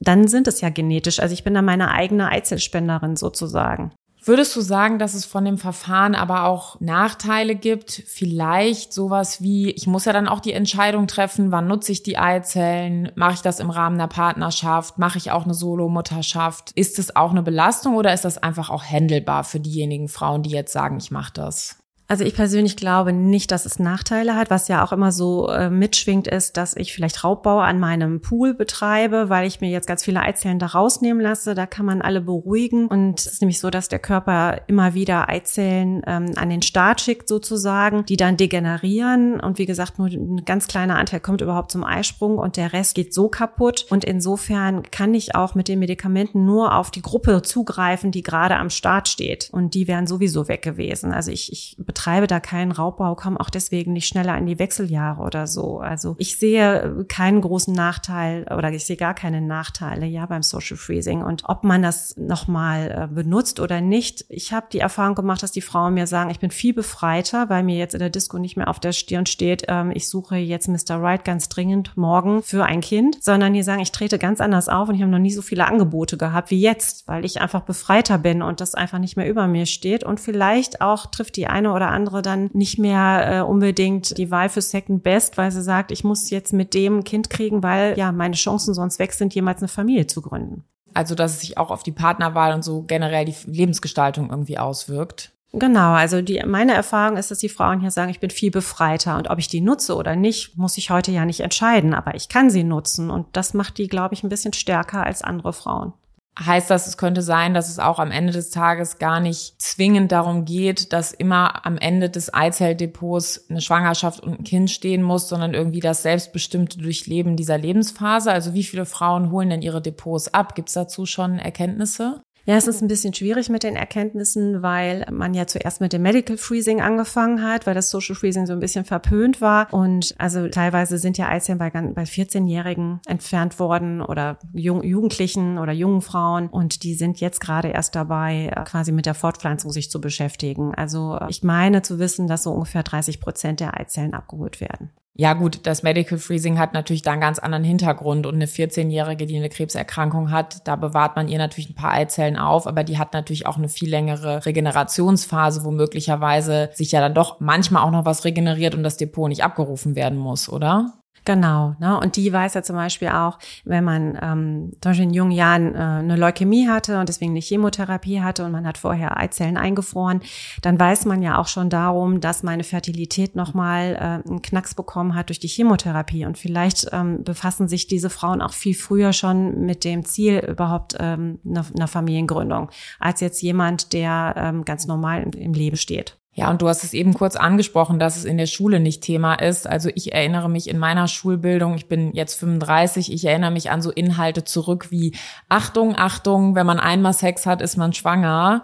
dann sind es ja genetisch. Also ich bin dann meine eigene Eizellspenderin sozusagen. Würdest du sagen, dass es von dem Verfahren aber auch Nachteile gibt? Vielleicht sowas wie, ich muss ja dann auch die Entscheidung treffen, wann nutze ich die Eizellen? Mache ich das im Rahmen einer Partnerschaft? Mache ich auch eine Solomutterschaft? Ist es auch eine Belastung oder ist das einfach auch händelbar für diejenigen Frauen, die jetzt sagen, ich mache das? Also ich persönlich glaube nicht, dass es Nachteile hat. Was ja auch immer so äh, mitschwingt, ist, dass ich vielleicht Raubbau an meinem Pool betreibe, weil ich mir jetzt ganz viele Eizellen da rausnehmen lasse. Da kann man alle beruhigen. Und es ist nämlich so, dass der Körper immer wieder Eizellen ähm, an den Start schickt sozusagen, die dann degenerieren. Und wie gesagt, nur ein ganz kleiner Anteil kommt überhaupt zum Eisprung und der Rest geht so kaputt. Und insofern kann ich auch mit den Medikamenten nur auf die Gruppe zugreifen, die gerade am Start steht. Und die wären sowieso weg gewesen. Also ich, ich betreibe da keinen Raubbau, komme auch deswegen nicht schneller in die Wechseljahre oder so. Also ich sehe keinen großen Nachteil oder ich sehe gar keine Nachteile ja beim Social Freezing und ob man das nochmal äh, benutzt oder nicht. Ich habe die Erfahrung gemacht, dass die Frauen mir sagen, ich bin viel befreiter, weil mir jetzt in der Disco nicht mehr auf der Stirn steht, ähm, ich suche jetzt Mr. Right ganz dringend morgen für ein Kind, sondern die sagen, ich trete ganz anders auf und ich habe noch nie so viele Angebote gehabt wie jetzt, weil ich einfach befreiter bin und das einfach nicht mehr über mir steht und vielleicht auch trifft die eine oder andere dann nicht mehr äh, unbedingt die Wahl für Second Best, weil sie sagt, ich muss jetzt mit dem ein Kind kriegen, weil ja meine Chancen sonst weg sind, jemals eine Familie zu gründen. Also, dass es sich auch auf die Partnerwahl und so generell die Lebensgestaltung irgendwie auswirkt. Genau, also die, meine Erfahrung ist, dass die Frauen hier sagen, ich bin viel befreiter und ob ich die nutze oder nicht, muss ich heute ja nicht entscheiden, aber ich kann sie nutzen und das macht die, glaube ich, ein bisschen stärker als andere Frauen. Heißt das, es könnte sein, dass es auch am Ende des Tages gar nicht zwingend darum geht, dass immer am Ende des Eizelldepots eine Schwangerschaft und ein Kind stehen muss, sondern irgendwie das selbstbestimmte Durchleben dieser Lebensphase? Also wie viele Frauen holen denn ihre Depots ab? Gibt es dazu schon Erkenntnisse? Ja, es ist ein bisschen schwierig mit den Erkenntnissen, weil man ja zuerst mit dem Medical Freezing angefangen hat, weil das Social Freezing so ein bisschen verpönt war. Und also teilweise sind ja Eizellen bei, bei 14-Jährigen entfernt worden oder Jung, Jugendlichen oder jungen Frauen. Und die sind jetzt gerade erst dabei, quasi mit der Fortpflanzung sich zu beschäftigen. Also ich meine zu wissen, dass so ungefähr 30 Prozent der Eizellen abgeholt werden. Ja gut, das Medical Freezing hat natürlich da einen ganz anderen Hintergrund und eine 14-Jährige, die eine Krebserkrankung hat, da bewahrt man ihr natürlich ein paar Eizellen auf, aber die hat natürlich auch eine viel längere Regenerationsphase, wo möglicherweise sich ja dann doch manchmal auch noch was regeneriert und das Depot nicht abgerufen werden muss, oder? Genau, ne? Und die weiß ja zum Beispiel auch, wenn man ähm, zum Beispiel in jungen Jahren äh, eine Leukämie hatte und deswegen eine Chemotherapie hatte und man hat vorher Eizellen eingefroren, dann weiß man ja auch schon darum, dass meine Fertilität nochmal äh, einen Knacks bekommen hat durch die Chemotherapie. Und vielleicht ähm, befassen sich diese Frauen auch viel früher schon mit dem Ziel überhaupt ähm, einer, einer Familiengründung, als jetzt jemand, der ähm, ganz normal im Leben steht. Ja, und du hast es eben kurz angesprochen, dass es in der Schule nicht Thema ist. Also ich erinnere mich in meiner Schulbildung, ich bin jetzt 35, ich erinnere mich an so Inhalte zurück wie Achtung, Achtung, wenn man einmal Sex hat, ist man schwanger.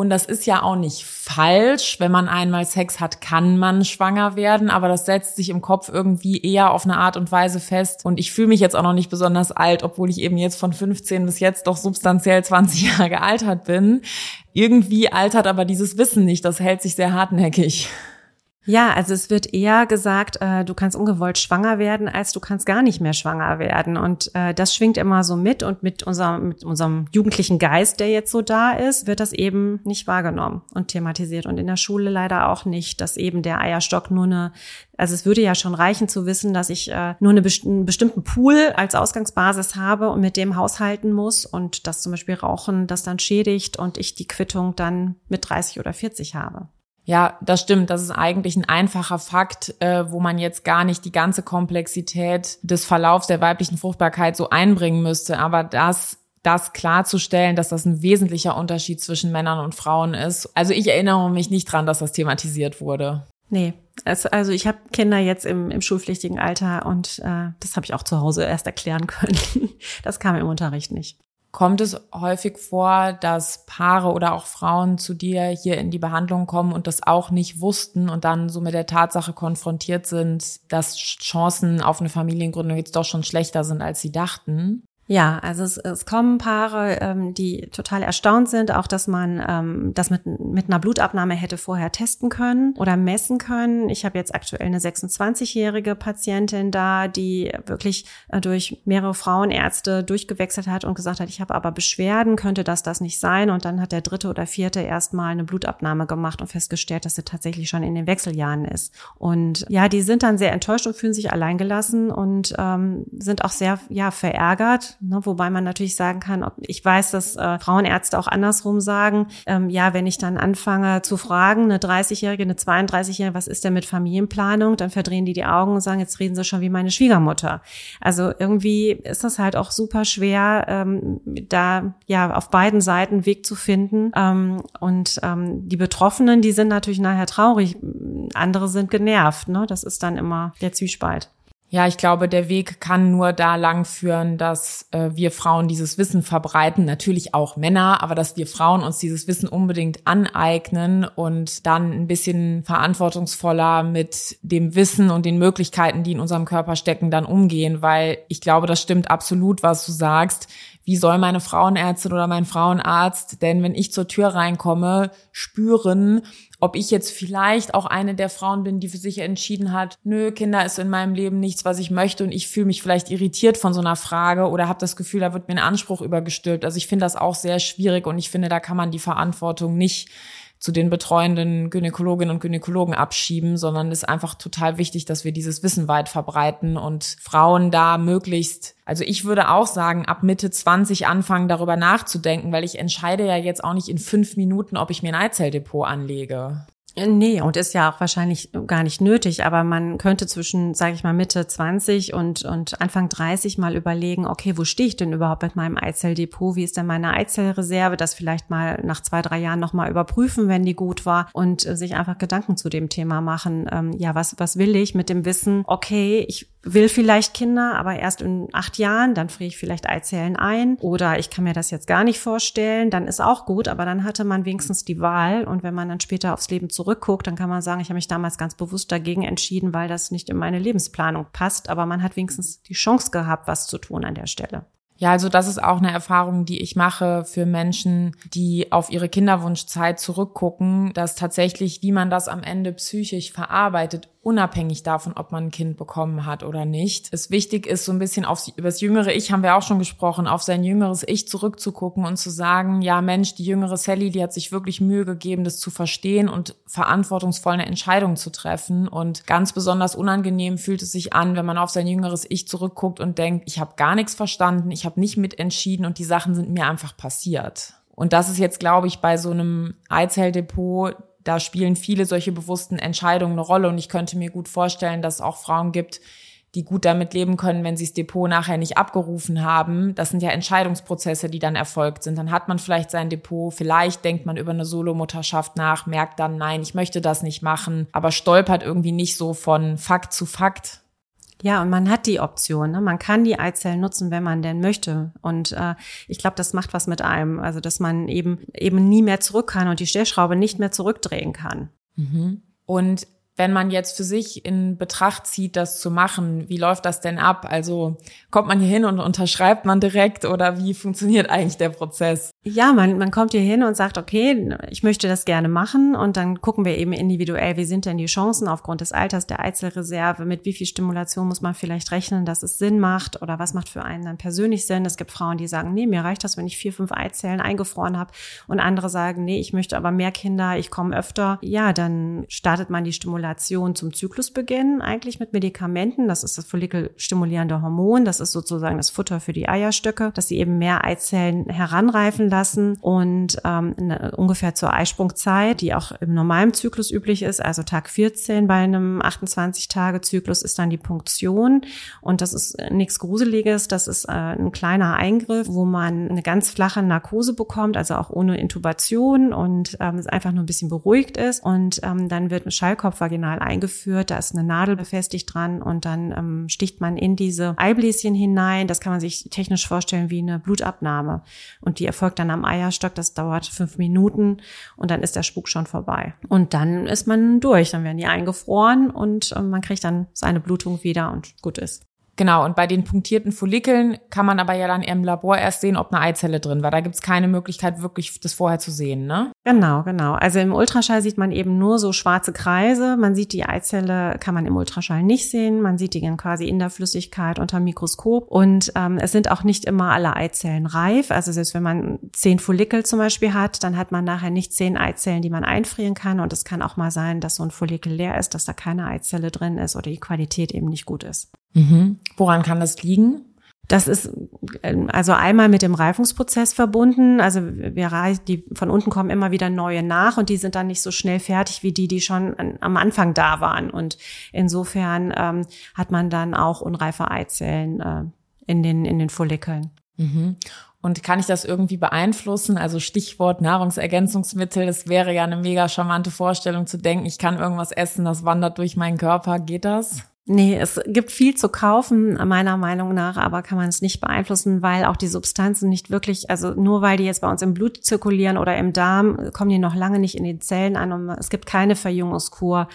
Und das ist ja auch nicht falsch. Wenn man einmal Sex hat, kann man schwanger werden, aber das setzt sich im Kopf irgendwie eher auf eine Art und Weise fest. Und ich fühle mich jetzt auch noch nicht besonders alt, obwohl ich eben jetzt von 15 bis jetzt doch substanziell 20 Jahre gealtert bin. Irgendwie altert aber dieses Wissen nicht. Das hält sich sehr hartnäckig. Ja, also es wird eher gesagt, äh, du kannst ungewollt schwanger werden, als du kannst gar nicht mehr schwanger werden. Und äh, das schwingt immer so mit und mit unserem, mit unserem jugendlichen Geist, der jetzt so da ist, wird das eben nicht wahrgenommen und thematisiert. Und in der Schule leider auch nicht, dass eben der Eierstock nur eine, also es würde ja schon reichen zu wissen, dass ich äh, nur eine best einen bestimmten Pool als Ausgangsbasis habe und mit dem haushalten muss und dass zum Beispiel Rauchen das dann schädigt und ich die Quittung dann mit 30 oder 40 habe. Ja, das stimmt. Das ist eigentlich ein einfacher Fakt, äh, wo man jetzt gar nicht die ganze Komplexität des Verlaufs der weiblichen Fruchtbarkeit so einbringen müsste. Aber das das klarzustellen, dass das ein wesentlicher Unterschied zwischen Männern und Frauen ist. Also ich erinnere mich nicht dran, dass das thematisiert wurde. Nee, es, also ich habe Kinder jetzt im, im schulpflichtigen Alter und äh, das habe ich auch zu Hause erst erklären können. Das kam im Unterricht nicht. Kommt es häufig vor, dass Paare oder auch Frauen zu dir hier in die Behandlung kommen und das auch nicht wussten und dann so mit der Tatsache konfrontiert sind, dass Chancen auf eine Familiengründung jetzt doch schon schlechter sind, als sie dachten? Ja, also es, es kommen Paare, ähm, die total erstaunt sind, auch dass man ähm, das mit, mit einer Blutabnahme hätte vorher testen können oder messen können. Ich habe jetzt aktuell eine 26-jährige Patientin da, die wirklich äh, durch mehrere Frauenärzte durchgewechselt hat und gesagt hat, ich habe aber Beschwerden, könnte das das nicht sein? Und dann hat der dritte oder vierte erstmal eine Blutabnahme gemacht und festgestellt, dass sie tatsächlich schon in den Wechseljahren ist. Und ja, die sind dann sehr enttäuscht und fühlen sich alleingelassen und ähm, sind auch sehr ja verärgert ne, wobei man natürlich sagen kann, ob, ich weiß, dass äh, Frauenärzte auch andersrum sagen, ähm, ja, wenn ich dann anfange zu fragen, eine 30-Jährige, eine 32-Jährige, was ist denn mit Familienplanung, dann verdrehen die die Augen und sagen, jetzt reden sie schon wie meine Schwiegermutter. Also irgendwie ist das halt auch super schwer, ähm, da ja auf beiden Seiten Weg zu finden. Ähm, und ähm, die Betroffenen, die sind natürlich nachher traurig, andere sind genervt. Ne? Das ist dann immer der Zwiespalt. Ja, ich glaube, der Weg kann nur da lang führen, dass äh, wir Frauen dieses Wissen verbreiten, natürlich auch Männer, aber dass wir Frauen uns dieses Wissen unbedingt aneignen und dann ein bisschen verantwortungsvoller mit dem Wissen und den Möglichkeiten, die in unserem Körper stecken, dann umgehen, weil ich glaube, das stimmt absolut, was du sagst. Wie soll meine Frauenärztin oder mein Frauenarzt denn, wenn ich zur Tür reinkomme, spüren, ob ich jetzt vielleicht auch eine der Frauen bin, die für sich entschieden hat, nö, Kinder ist in meinem Leben nichts, was ich möchte und ich fühle mich vielleicht irritiert von so einer Frage oder habe das Gefühl, da wird mir ein Anspruch übergestülpt. Also ich finde das auch sehr schwierig und ich finde, da kann man die Verantwortung nicht zu den betreuenden Gynäkologinnen und Gynäkologen abschieben, sondern ist einfach total wichtig, dass wir dieses Wissen weit verbreiten und Frauen da möglichst, also ich würde auch sagen, ab Mitte 20 anfangen, darüber nachzudenken, weil ich entscheide ja jetzt auch nicht in fünf Minuten, ob ich mir ein Eizelldepot anlege. Nee, und ist ja auch wahrscheinlich gar nicht nötig, aber man könnte zwischen, sage ich mal, Mitte 20 und, und Anfang 30 mal überlegen, okay, wo stehe ich denn überhaupt mit meinem Eizelldepot? Wie ist denn meine Eizellreserve? Das vielleicht mal nach zwei, drei Jahren nochmal überprüfen, wenn die gut war und äh, sich einfach Gedanken zu dem Thema machen. Ähm, ja, was, was will ich mit dem Wissen? Okay, ich will vielleicht Kinder, aber erst in acht Jahren, dann friere ich vielleicht Eizellen ein. Oder ich kann mir das jetzt gar nicht vorstellen, dann ist auch gut, aber dann hatte man wenigstens die Wahl. Und wenn man dann später aufs Leben zurückguckt, dann kann man sagen, ich habe mich damals ganz bewusst dagegen entschieden, weil das nicht in meine Lebensplanung passt, aber man hat wenigstens die Chance gehabt, was zu tun an der Stelle. Ja, also das ist auch eine Erfahrung, die ich mache für Menschen, die auf ihre Kinderwunschzeit zurückgucken, dass tatsächlich, wie man das am Ende psychisch verarbeitet, unabhängig davon, ob man ein Kind bekommen hat oder nicht. Es wichtig ist, so ein bisschen auf das jüngere Ich haben wir auch schon gesprochen, auf sein jüngeres Ich zurückzugucken und zu sagen, ja Mensch, die jüngere Sally, die hat sich wirklich Mühe gegeben, das zu verstehen und verantwortungsvoll eine Entscheidung zu treffen. Und ganz besonders unangenehm fühlt es sich an, wenn man auf sein jüngeres Ich zurückguckt und denkt, ich habe gar nichts verstanden, ich habe nicht mitentschieden und die Sachen sind mir einfach passiert. Und das ist jetzt, glaube ich, bei so einem Eizhelldepot da spielen viele solche bewussten Entscheidungen eine Rolle und ich könnte mir gut vorstellen, dass es auch Frauen gibt, die gut damit leben können, wenn sie das Depot nachher nicht abgerufen haben. Das sind ja Entscheidungsprozesse, die dann erfolgt sind. Dann hat man vielleicht sein Depot, vielleicht denkt man über eine Solomutterschaft nach, merkt dann, nein, ich möchte das nicht machen, aber stolpert irgendwie nicht so von Fakt zu Fakt, ja, und man hat die Option. Ne? Man kann die Eizellen nutzen, wenn man denn möchte. Und äh, ich glaube, das macht was mit einem. Also, dass man eben eben nie mehr zurück kann und die Stellschraube nicht mehr zurückdrehen kann. Mhm. Und wenn man jetzt für sich in Betracht zieht, das zu machen, wie läuft das denn ab? Also kommt man hier hin und unterschreibt man direkt oder wie funktioniert eigentlich der Prozess? Ja, man, man kommt hier hin und sagt, okay, ich möchte das gerne machen und dann gucken wir eben individuell, wie sind denn die Chancen aufgrund des Alters der Eizellreserve, mit wie viel Stimulation muss man vielleicht rechnen, dass es Sinn macht oder was macht für einen dann persönlich Sinn. Es gibt Frauen, die sagen, nee, mir reicht das, wenn ich vier, fünf Eizellen eingefroren habe und andere sagen, nee, ich möchte aber mehr Kinder, ich komme öfter. Ja, dann startet man die Stimulation zum Zyklusbeginn eigentlich mit Medikamenten. Das ist das follikelstimulierende Hormon, das ist sozusagen das Futter für die Eierstöcke, dass sie eben mehr Eizellen heranreifen lassen und ähm, eine, ungefähr zur Eisprungzeit, die auch im normalen Zyklus üblich ist, also Tag 14 bei einem 28-Tage-Zyklus ist dann die Punktion. Und das ist nichts Gruseliges, das ist äh, ein kleiner Eingriff, wo man eine ganz flache Narkose bekommt, also auch ohne Intubation und ähm, es einfach nur ein bisschen beruhigt ist. Und ähm, dann wird ein Schallkopf vaginal eingeführt, da ist eine Nadel befestigt dran und dann ähm, sticht man in diese Eibläschen hinein, das kann man sich technisch vorstellen wie eine Blutabnahme und die erfolgt dann am Eierstock. Das dauert fünf Minuten und dann ist der Spuk schon vorbei. Und dann ist man durch. Dann werden die eingefroren und ähm, man kriegt dann seine Blutung wieder und gut ist. Genau, und bei den punktierten Follikeln kann man aber ja dann im Labor erst sehen, ob eine Eizelle drin war. Da gibt's keine Möglichkeit, wirklich das vorher zu sehen, ne? Genau, genau. Also im Ultraschall sieht man eben nur so schwarze Kreise. Man sieht die Eizelle, kann man im Ultraschall nicht sehen. Man sieht die dann quasi in der Flüssigkeit unter Mikroskop. Und ähm, es sind auch nicht immer alle Eizellen reif. Also selbst wenn man zehn Follikel zum Beispiel hat, dann hat man nachher nicht zehn Eizellen, die man einfrieren kann. Und es kann auch mal sein, dass so ein Follikel leer ist, dass da keine Eizelle drin ist oder die Qualität eben nicht gut ist. Mhm. Woran kann das liegen? Das ist ähm, also einmal mit dem Reifungsprozess verbunden. Also wir die von unten kommen immer wieder neue nach und die sind dann nicht so schnell fertig wie die, die schon an, am Anfang da waren. Und insofern ähm, hat man dann auch unreife Eizellen äh, in den in den Follikeln. Mhm. Und kann ich das irgendwie beeinflussen? Also Stichwort Nahrungsergänzungsmittel. Das wäre ja eine mega charmante Vorstellung zu denken, ich kann irgendwas essen, das wandert durch meinen Körper. Geht das? Nee, es gibt viel zu kaufen, meiner Meinung nach, aber kann man es nicht beeinflussen, weil auch die Substanzen nicht wirklich, also nur weil die jetzt bei uns im Blut zirkulieren oder im Darm, kommen die noch lange nicht in den Zellen an und es gibt keine Verjüngungskur.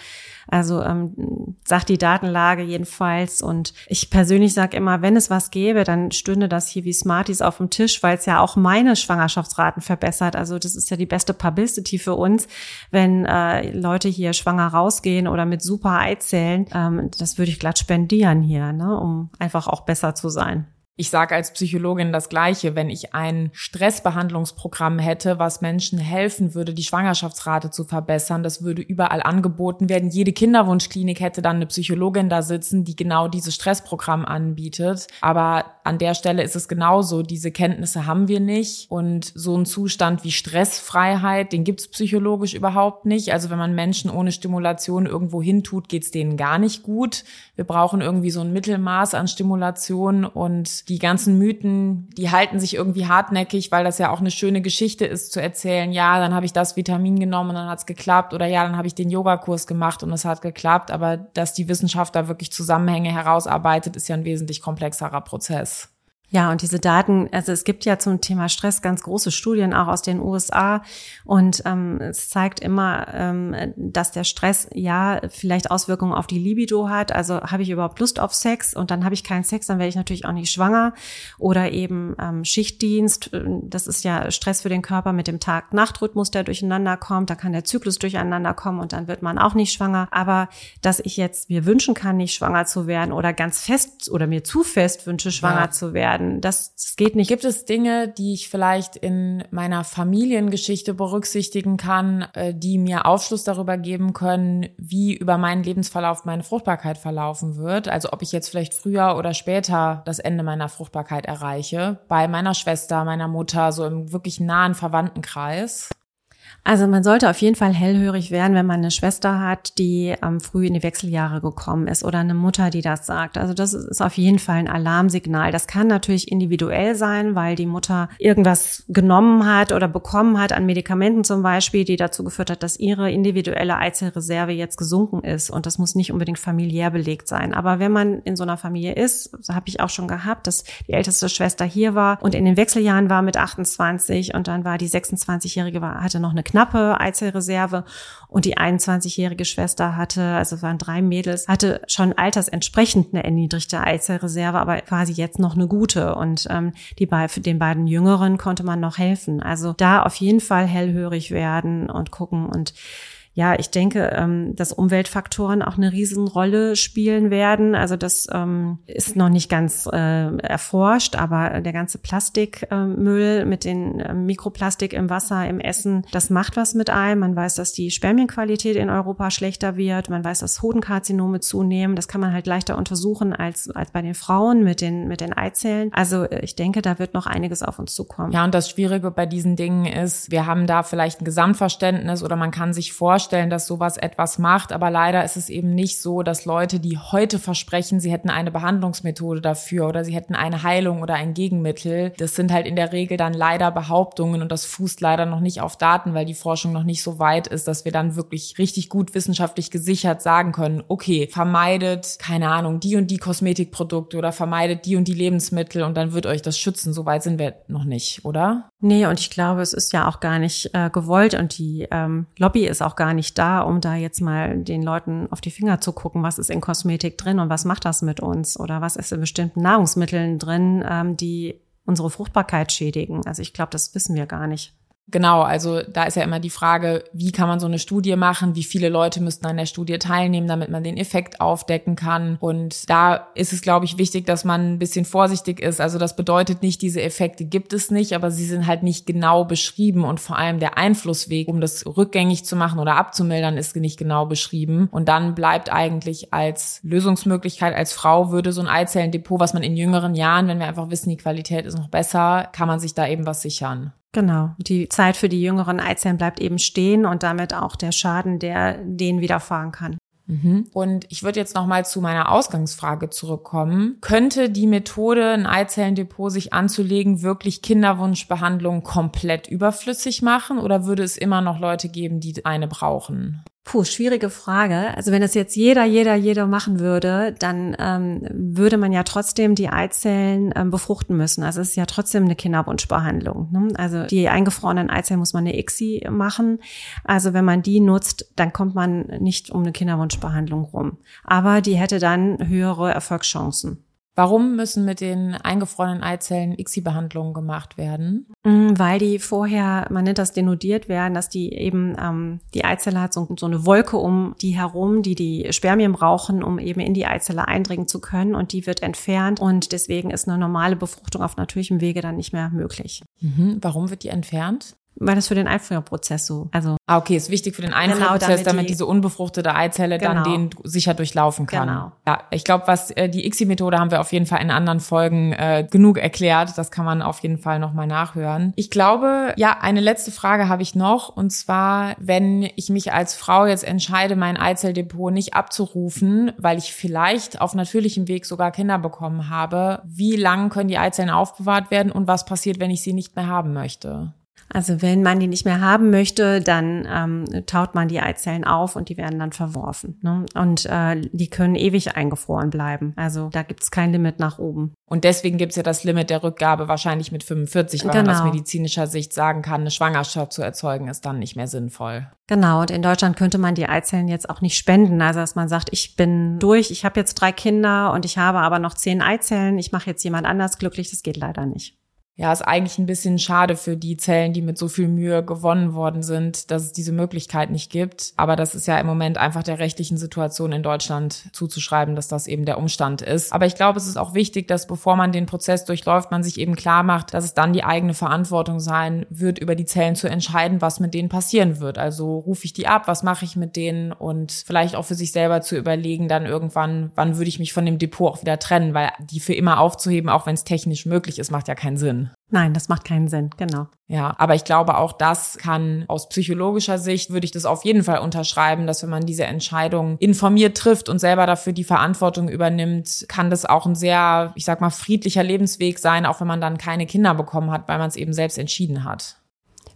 Also ähm, sagt die Datenlage jedenfalls. Und ich persönlich sage immer, wenn es was gäbe, dann stünde das hier wie Smarties auf dem Tisch, weil es ja auch meine Schwangerschaftsraten verbessert. Also das ist ja die beste Publicity für uns, wenn äh, Leute hier schwanger rausgehen oder mit super Eizellen. Ähm, das würde ich glatt spendieren hier, ne, um einfach auch besser zu sein. Ich sage als Psychologin das Gleiche, wenn ich ein Stressbehandlungsprogramm hätte, was Menschen helfen würde, die Schwangerschaftsrate zu verbessern, das würde überall angeboten werden. Jede Kinderwunschklinik hätte dann eine Psychologin da sitzen, die genau dieses Stressprogramm anbietet. Aber an der Stelle ist es genauso. Diese Kenntnisse haben wir nicht. Und so ein Zustand wie Stressfreiheit, den gibt's psychologisch überhaupt nicht. Also wenn man Menschen ohne Stimulation irgendwo hintut, geht's denen gar nicht gut. Wir brauchen irgendwie so ein Mittelmaß an Stimulation und die ganzen Mythen, die halten sich irgendwie hartnäckig, weil das ja auch eine schöne Geschichte ist zu erzählen, ja, dann habe ich das Vitamin genommen und dann hat's geklappt oder ja, dann habe ich den Yogakurs gemacht und es hat geklappt, aber dass die Wissenschaft da wirklich Zusammenhänge herausarbeitet, ist ja ein wesentlich komplexerer Prozess. Ja, und diese Daten, also es gibt ja zum Thema Stress ganz große Studien auch aus den USA und ähm, es zeigt immer, ähm, dass der Stress ja vielleicht Auswirkungen auf die Libido hat. Also habe ich überhaupt Lust auf Sex und dann habe ich keinen Sex, dann werde ich natürlich auch nicht schwanger oder eben ähm, Schichtdienst. Das ist ja Stress für den Körper mit dem Tag-Nacht-Rhythmus, der durcheinander kommt. Da kann der Zyklus durcheinander kommen und dann wird man auch nicht schwanger. Aber dass ich jetzt mir wünschen kann, nicht schwanger zu werden oder ganz fest oder mir zu fest wünsche, schwanger ja. zu werden werden. Das, das geht nicht. Gibt es Dinge, die ich vielleicht in meiner Familiengeschichte berücksichtigen kann, äh, die mir Aufschluss darüber geben können, wie über meinen Lebensverlauf meine Fruchtbarkeit verlaufen wird? Also ob ich jetzt vielleicht früher oder später das Ende meiner Fruchtbarkeit erreiche. Bei meiner Schwester, meiner Mutter, so im wirklich nahen Verwandtenkreis. Also man sollte auf jeden Fall hellhörig werden, wenn man eine Schwester hat, die ähm, früh in die Wechseljahre gekommen ist oder eine Mutter, die das sagt. Also das ist auf jeden Fall ein Alarmsignal. Das kann natürlich individuell sein, weil die Mutter irgendwas genommen hat oder bekommen hat an Medikamenten zum Beispiel, die dazu geführt hat, dass ihre individuelle Eizellreserve jetzt gesunken ist. Und das muss nicht unbedingt familiär belegt sein. Aber wenn man in so einer Familie ist, so habe ich auch schon gehabt, dass die älteste Schwester hier war und in den Wechseljahren war mit 28 und dann war die 26-jährige hatte noch eine knappe Eizellreserve und die 21-jährige Schwester hatte, also waren drei Mädels, hatte schon altersentsprechend eine erniedrigte Eizellreserve, aber quasi jetzt noch eine gute. Und ähm, die bei, den beiden Jüngeren konnte man noch helfen. Also da auf jeden Fall hellhörig werden und gucken und ja, ich denke, ähm, dass Umweltfaktoren auch eine Riesenrolle spielen werden. Also das ähm, ist noch nicht ganz äh, erforscht, aber der ganze Plastikmüll äh, mit den äh, Mikroplastik im Wasser, im Essen, das macht was mit einem. Man weiß, dass die Spermienqualität in Europa schlechter wird. Man weiß, dass Hodenkarzinome zunehmen. Das kann man halt leichter untersuchen als, als bei den Frauen mit den, mit den Eizellen. Also äh, ich denke, da wird noch einiges auf uns zukommen. Ja, und das Schwierige bei diesen Dingen ist, wir haben da vielleicht ein Gesamtverständnis oder man kann sich vorstellen, vorstellen, dass sowas etwas macht, aber leider ist es eben nicht so, dass Leute, die heute versprechen, sie hätten eine Behandlungsmethode dafür oder sie hätten eine Heilung oder ein Gegenmittel, das sind halt in der Regel dann leider Behauptungen und das fußt leider noch nicht auf Daten, weil die Forschung noch nicht so weit ist, dass wir dann wirklich richtig gut wissenschaftlich gesichert sagen können, okay, vermeidet, keine Ahnung, die und die Kosmetikprodukte oder vermeidet die und die Lebensmittel und dann wird euch das schützen. So weit sind wir noch nicht, oder? Nee, und ich glaube, es ist ja auch gar nicht äh, gewollt und die ähm, Lobby ist auch gar nicht da, um da jetzt mal den Leuten auf die Finger zu gucken, was ist in Kosmetik drin und was macht das mit uns oder was ist in bestimmten Nahrungsmitteln drin, ähm, die unsere Fruchtbarkeit schädigen. Also ich glaube, das wissen wir gar nicht. Genau, also da ist ja immer die Frage, wie kann man so eine Studie machen, wie viele Leute müssten an der Studie teilnehmen, damit man den Effekt aufdecken kann. Und da ist es, glaube ich, wichtig, dass man ein bisschen vorsichtig ist. Also das bedeutet nicht, diese Effekte gibt es nicht, aber sie sind halt nicht genau beschrieben und vor allem der Einflussweg, um das rückgängig zu machen oder abzumildern, ist nicht genau beschrieben. Und dann bleibt eigentlich als Lösungsmöglichkeit als Frau würde so ein Eizellendepot, was man in jüngeren Jahren, wenn wir einfach wissen, die Qualität ist noch besser, kann man sich da eben was sichern. Genau. Die Zeit für die jüngeren Eizellen bleibt eben stehen und damit auch der Schaden, der denen widerfahren kann. Mhm. Und ich würde jetzt noch mal zu meiner Ausgangsfrage zurückkommen. Könnte die Methode, ein Eizellendepot sich anzulegen, wirklich Kinderwunschbehandlung komplett überflüssig machen oder würde es immer noch Leute geben, die eine brauchen? Puh, schwierige Frage. Also wenn das jetzt jeder, jeder, jeder machen würde, dann ähm, würde man ja trotzdem die Eizellen ähm, befruchten müssen. Also es ist ja trotzdem eine Kinderwunschbehandlung. Ne? Also die eingefrorenen Eizellen muss man eine ICSI machen. Also wenn man die nutzt, dann kommt man nicht um eine Kinderwunschbehandlung rum. Aber die hätte dann höhere Erfolgschancen. Warum müssen mit den eingefrorenen Eizellen ICSI-Behandlungen gemacht werden? Mm, weil die vorher, man nennt das denodiert werden, dass die eben, ähm, die Eizelle hat so, so eine Wolke um die herum, die die Spermien brauchen, um eben in die Eizelle eindringen zu können und die wird entfernt und deswegen ist eine normale Befruchtung auf natürlichem Wege dann nicht mehr möglich. Mhm. Warum wird die entfernt? Weil das für den Einführprozess so, also. Ah, okay, ist wichtig für den Einführprozess, genau, damit, damit die, diese unbefruchtete Eizelle genau. dann den sicher durchlaufen kann. Genau. Ja, ich glaube, was äh, die ICSI-Methode haben wir auf jeden Fall in anderen Folgen äh, genug erklärt. Das kann man auf jeden Fall nochmal nachhören. Ich glaube, ja, eine letzte Frage habe ich noch. Und zwar, wenn ich mich als Frau jetzt entscheide, mein Eizelldepot nicht abzurufen, weil ich vielleicht auf natürlichem Weg sogar Kinder bekommen habe, wie lang können die Eizellen aufbewahrt werden und was passiert, wenn ich sie nicht mehr haben möchte? Also wenn man die nicht mehr haben möchte, dann ähm, taut man die Eizellen auf und die werden dann verworfen. Ne? Und äh, die können ewig eingefroren bleiben. Also da gibt es kein Limit nach oben. Und deswegen gibt es ja das Limit der Rückgabe wahrscheinlich mit 45, weil genau. man aus medizinischer Sicht sagen kann, eine Schwangerschaft zu erzeugen ist dann nicht mehr sinnvoll. Genau, und in Deutschland könnte man die Eizellen jetzt auch nicht spenden. Also dass man sagt, ich bin durch, ich habe jetzt drei Kinder und ich habe aber noch zehn Eizellen, ich mache jetzt jemand anders glücklich, das geht leider nicht ja, ist eigentlich ein bisschen schade für die Zellen, die mit so viel Mühe gewonnen worden sind, dass es diese Möglichkeit nicht gibt. Aber das ist ja im Moment einfach der rechtlichen Situation in Deutschland zuzuschreiben, dass das eben der Umstand ist. Aber ich glaube, es ist auch wichtig, dass bevor man den Prozess durchläuft, man sich eben klar macht, dass es dann die eigene Verantwortung sein wird, über die Zellen zu entscheiden, was mit denen passieren wird. Also rufe ich die ab, was mache ich mit denen und vielleicht auch für sich selber zu überlegen, dann irgendwann, wann würde ich mich von dem Depot auch wieder trennen, weil die für immer aufzuheben, auch wenn es technisch möglich ist, macht ja keinen Sinn. Nein, das macht keinen Sinn, genau. Ja, aber ich glaube, auch das kann aus psychologischer Sicht, würde ich das auf jeden Fall unterschreiben, dass wenn man diese Entscheidung informiert trifft und selber dafür die Verantwortung übernimmt, kann das auch ein sehr, ich sag mal, friedlicher Lebensweg sein, auch wenn man dann keine Kinder bekommen hat, weil man es eben selbst entschieden hat.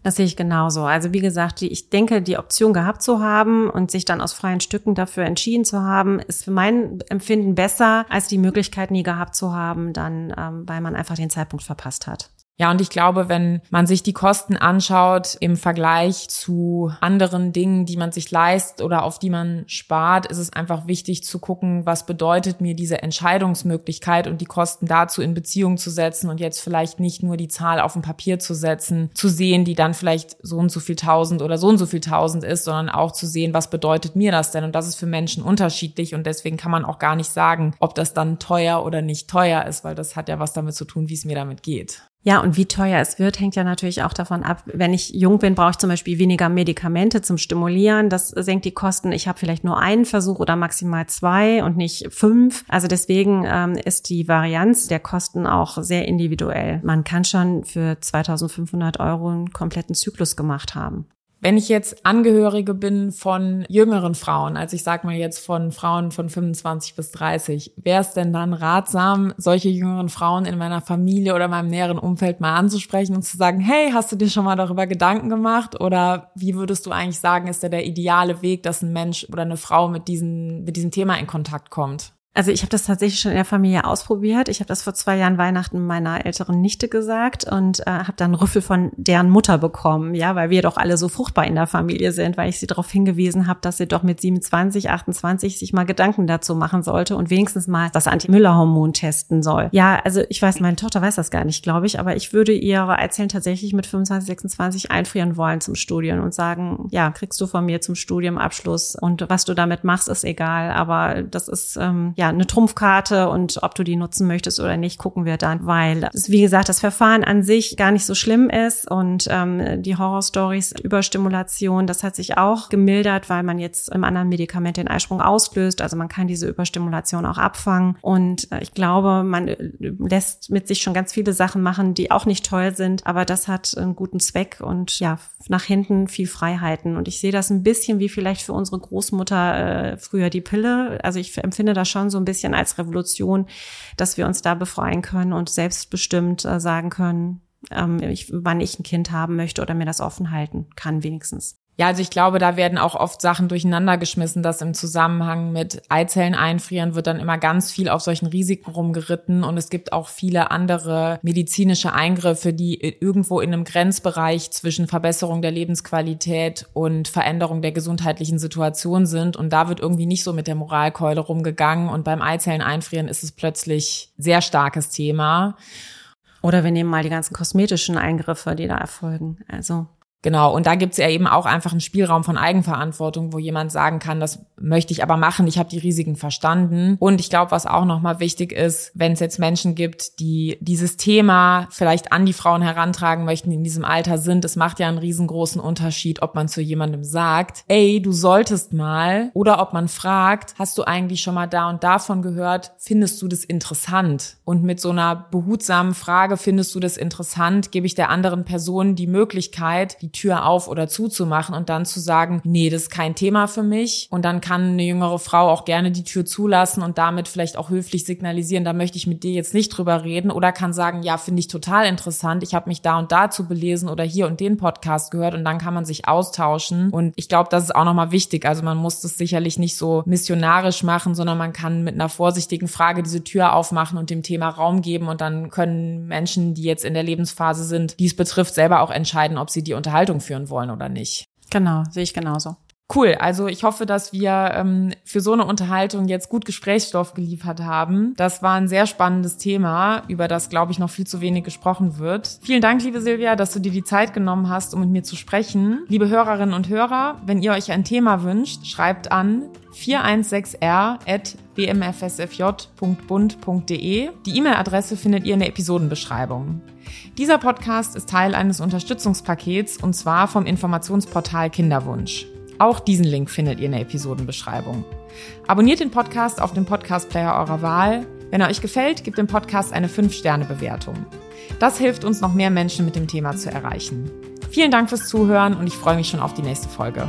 Das sehe ich genauso. Also wie gesagt, ich denke, die Option gehabt zu haben und sich dann aus freien Stücken dafür entschieden zu haben, ist für mein Empfinden besser, als die Möglichkeit nie gehabt zu haben, dann, ähm, weil man einfach den Zeitpunkt verpasst hat. Ja, und ich glaube, wenn man sich die Kosten anschaut im Vergleich zu anderen Dingen, die man sich leistet oder auf die man spart, ist es einfach wichtig zu gucken, was bedeutet mir diese Entscheidungsmöglichkeit und die Kosten dazu in Beziehung zu setzen und jetzt vielleicht nicht nur die Zahl auf dem Papier zu setzen, zu sehen, die dann vielleicht so und so viel tausend oder so und so viel tausend ist, sondern auch zu sehen, was bedeutet mir das denn? Und das ist für Menschen unterschiedlich und deswegen kann man auch gar nicht sagen, ob das dann teuer oder nicht teuer ist, weil das hat ja was damit zu tun, wie es mir damit geht. Ja, und wie teuer es wird, hängt ja natürlich auch davon ab. Wenn ich jung bin, brauche ich zum Beispiel weniger Medikamente zum Stimulieren. Das senkt die Kosten. Ich habe vielleicht nur einen Versuch oder maximal zwei und nicht fünf. Also deswegen ähm, ist die Varianz der Kosten auch sehr individuell. Man kann schon für 2500 Euro einen kompletten Zyklus gemacht haben. Wenn ich jetzt Angehörige bin von jüngeren Frauen, also ich sag mal jetzt von Frauen von 25 bis 30, wäre es denn dann ratsam, solche jüngeren Frauen in meiner Familie oder meinem näheren Umfeld mal anzusprechen und zu sagen, hey, hast du dir schon mal darüber Gedanken gemacht? Oder wie würdest du eigentlich sagen, ist der der ideale Weg, dass ein Mensch oder eine Frau mit diesem, mit diesem Thema in Kontakt kommt? Also ich habe das tatsächlich schon in der Familie ausprobiert. Ich habe das vor zwei Jahren Weihnachten meiner älteren Nichte gesagt und äh, habe dann Rüffel von deren Mutter bekommen, ja, weil wir doch alle so fruchtbar in der Familie sind, weil ich sie darauf hingewiesen habe, dass sie doch mit 27, 28 sich mal Gedanken dazu machen sollte und wenigstens mal das Anti-Müller-Hormon testen soll. Ja, also ich weiß, meine Tochter weiß das gar nicht, glaube ich, aber ich würde ihr erzählen tatsächlich mit 25, 26 einfrieren wollen zum Studium und sagen, ja, kriegst du von mir zum Studiumabschluss und was du damit machst, ist egal, aber das ist ähm, ja eine Trumpfkarte und ob du die nutzen möchtest oder nicht, gucken wir dann, weil wie gesagt, das Verfahren an sich gar nicht so schlimm ist und ähm, die Horrorstories Überstimulation, das hat sich auch gemildert, weil man jetzt im anderen Medikament den Eisprung auslöst. Also man kann diese Überstimulation auch abfangen und äh, ich glaube, man äh, lässt mit sich schon ganz viele Sachen machen, die auch nicht toll sind, aber das hat einen guten Zweck und ja, nach hinten viel Freiheiten. Und ich sehe das ein bisschen wie vielleicht für unsere Großmutter äh, früher die Pille. Also ich empfinde das schon so ein bisschen als Revolution, dass wir uns da befreien können und selbstbestimmt äh, sagen können, ähm, ich, wann ich ein Kind haben möchte oder mir das offen halten kann wenigstens. Ja, also ich glaube, da werden auch oft Sachen durcheinander geschmissen, dass im Zusammenhang mit Eizellen einfrieren wird dann immer ganz viel auf solchen Risiken rumgeritten und es gibt auch viele andere medizinische Eingriffe, die irgendwo in einem Grenzbereich zwischen Verbesserung der Lebensqualität und Veränderung der gesundheitlichen Situation sind und da wird irgendwie nicht so mit der Moralkeule rumgegangen und beim Eizellen einfrieren ist es plötzlich sehr starkes Thema. Oder wir nehmen mal die ganzen kosmetischen Eingriffe, die da erfolgen. Also Genau, und da gibt's ja eben auch einfach einen Spielraum von Eigenverantwortung, wo jemand sagen kann, das möchte ich aber machen, ich habe die Risiken verstanden. Und ich glaube, was auch nochmal wichtig ist, wenn es jetzt Menschen gibt, die dieses Thema vielleicht an die Frauen herantragen möchten, die in diesem Alter sind, es macht ja einen riesengroßen Unterschied, ob man zu jemandem sagt, ey, du solltest mal, oder ob man fragt, hast du eigentlich schon mal da und davon gehört, findest du das interessant? Und mit so einer behutsamen Frage, findest du das interessant, gebe ich der anderen Person die Möglichkeit, die die Tür auf oder zuzumachen und dann zu sagen, nee, das ist kein Thema für mich. Und dann kann eine jüngere Frau auch gerne die Tür zulassen und damit vielleicht auch höflich signalisieren, da möchte ich mit dir jetzt nicht drüber reden. Oder kann sagen, ja, finde ich total interessant. Ich habe mich da und dazu belesen oder hier und den Podcast gehört und dann kann man sich austauschen. Und ich glaube, das ist auch nochmal wichtig. Also man muss das sicherlich nicht so missionarisch machen, sondern man kann mit einer vorsichtigen Frage diese Tür aufmachen und dem Thema Raum geben und dann können Menschen, die jetzt in der Lebensphase sind, die es betrifft, selber auch entscheiden, ob sie die Unterhaltung Unterhaltung führen wollen oder nicht. Genau, sehe ich genauso. Cool, also ich hoffe, dass wir ähm, für so eine Unterhaltung jetzt gut Gesprächsstoff geliefert haben. Das war ein sehr spannendes Thema, über das, glaube ich, noch viel zu wenig gesprochen wird. Vielen Dank, liebe Silvia, dass du dir die Zeit genommen hast, um mit mir zu sprechen. Liebe Hörerinnen und Hörer, wenn ihr euch ein Thema wünscht, schreibt an 416r.bmfsfj.bund.de. Die E-Mail-Adresse findet ihr in der Episodenbeschreibung. Dieser Podcast ist Teil eines Unterstützungspakets und zwar vom Informationsportal Kinderwunsch. Auch diesen Link findet ihr in der Episodenbeschreibung. Abonniert den Podcast auf dem Podcast-Player eurer Wahl. Wenn er euch gefällt, gebt dem Podcast eine 5-Sterne-Bewertung. Das hilft uns, noch mehr Menschen mit dem Thema zu erreichen. Vielen Dank fürs Zuhören und ich freue mich schon auf die nächste Folge.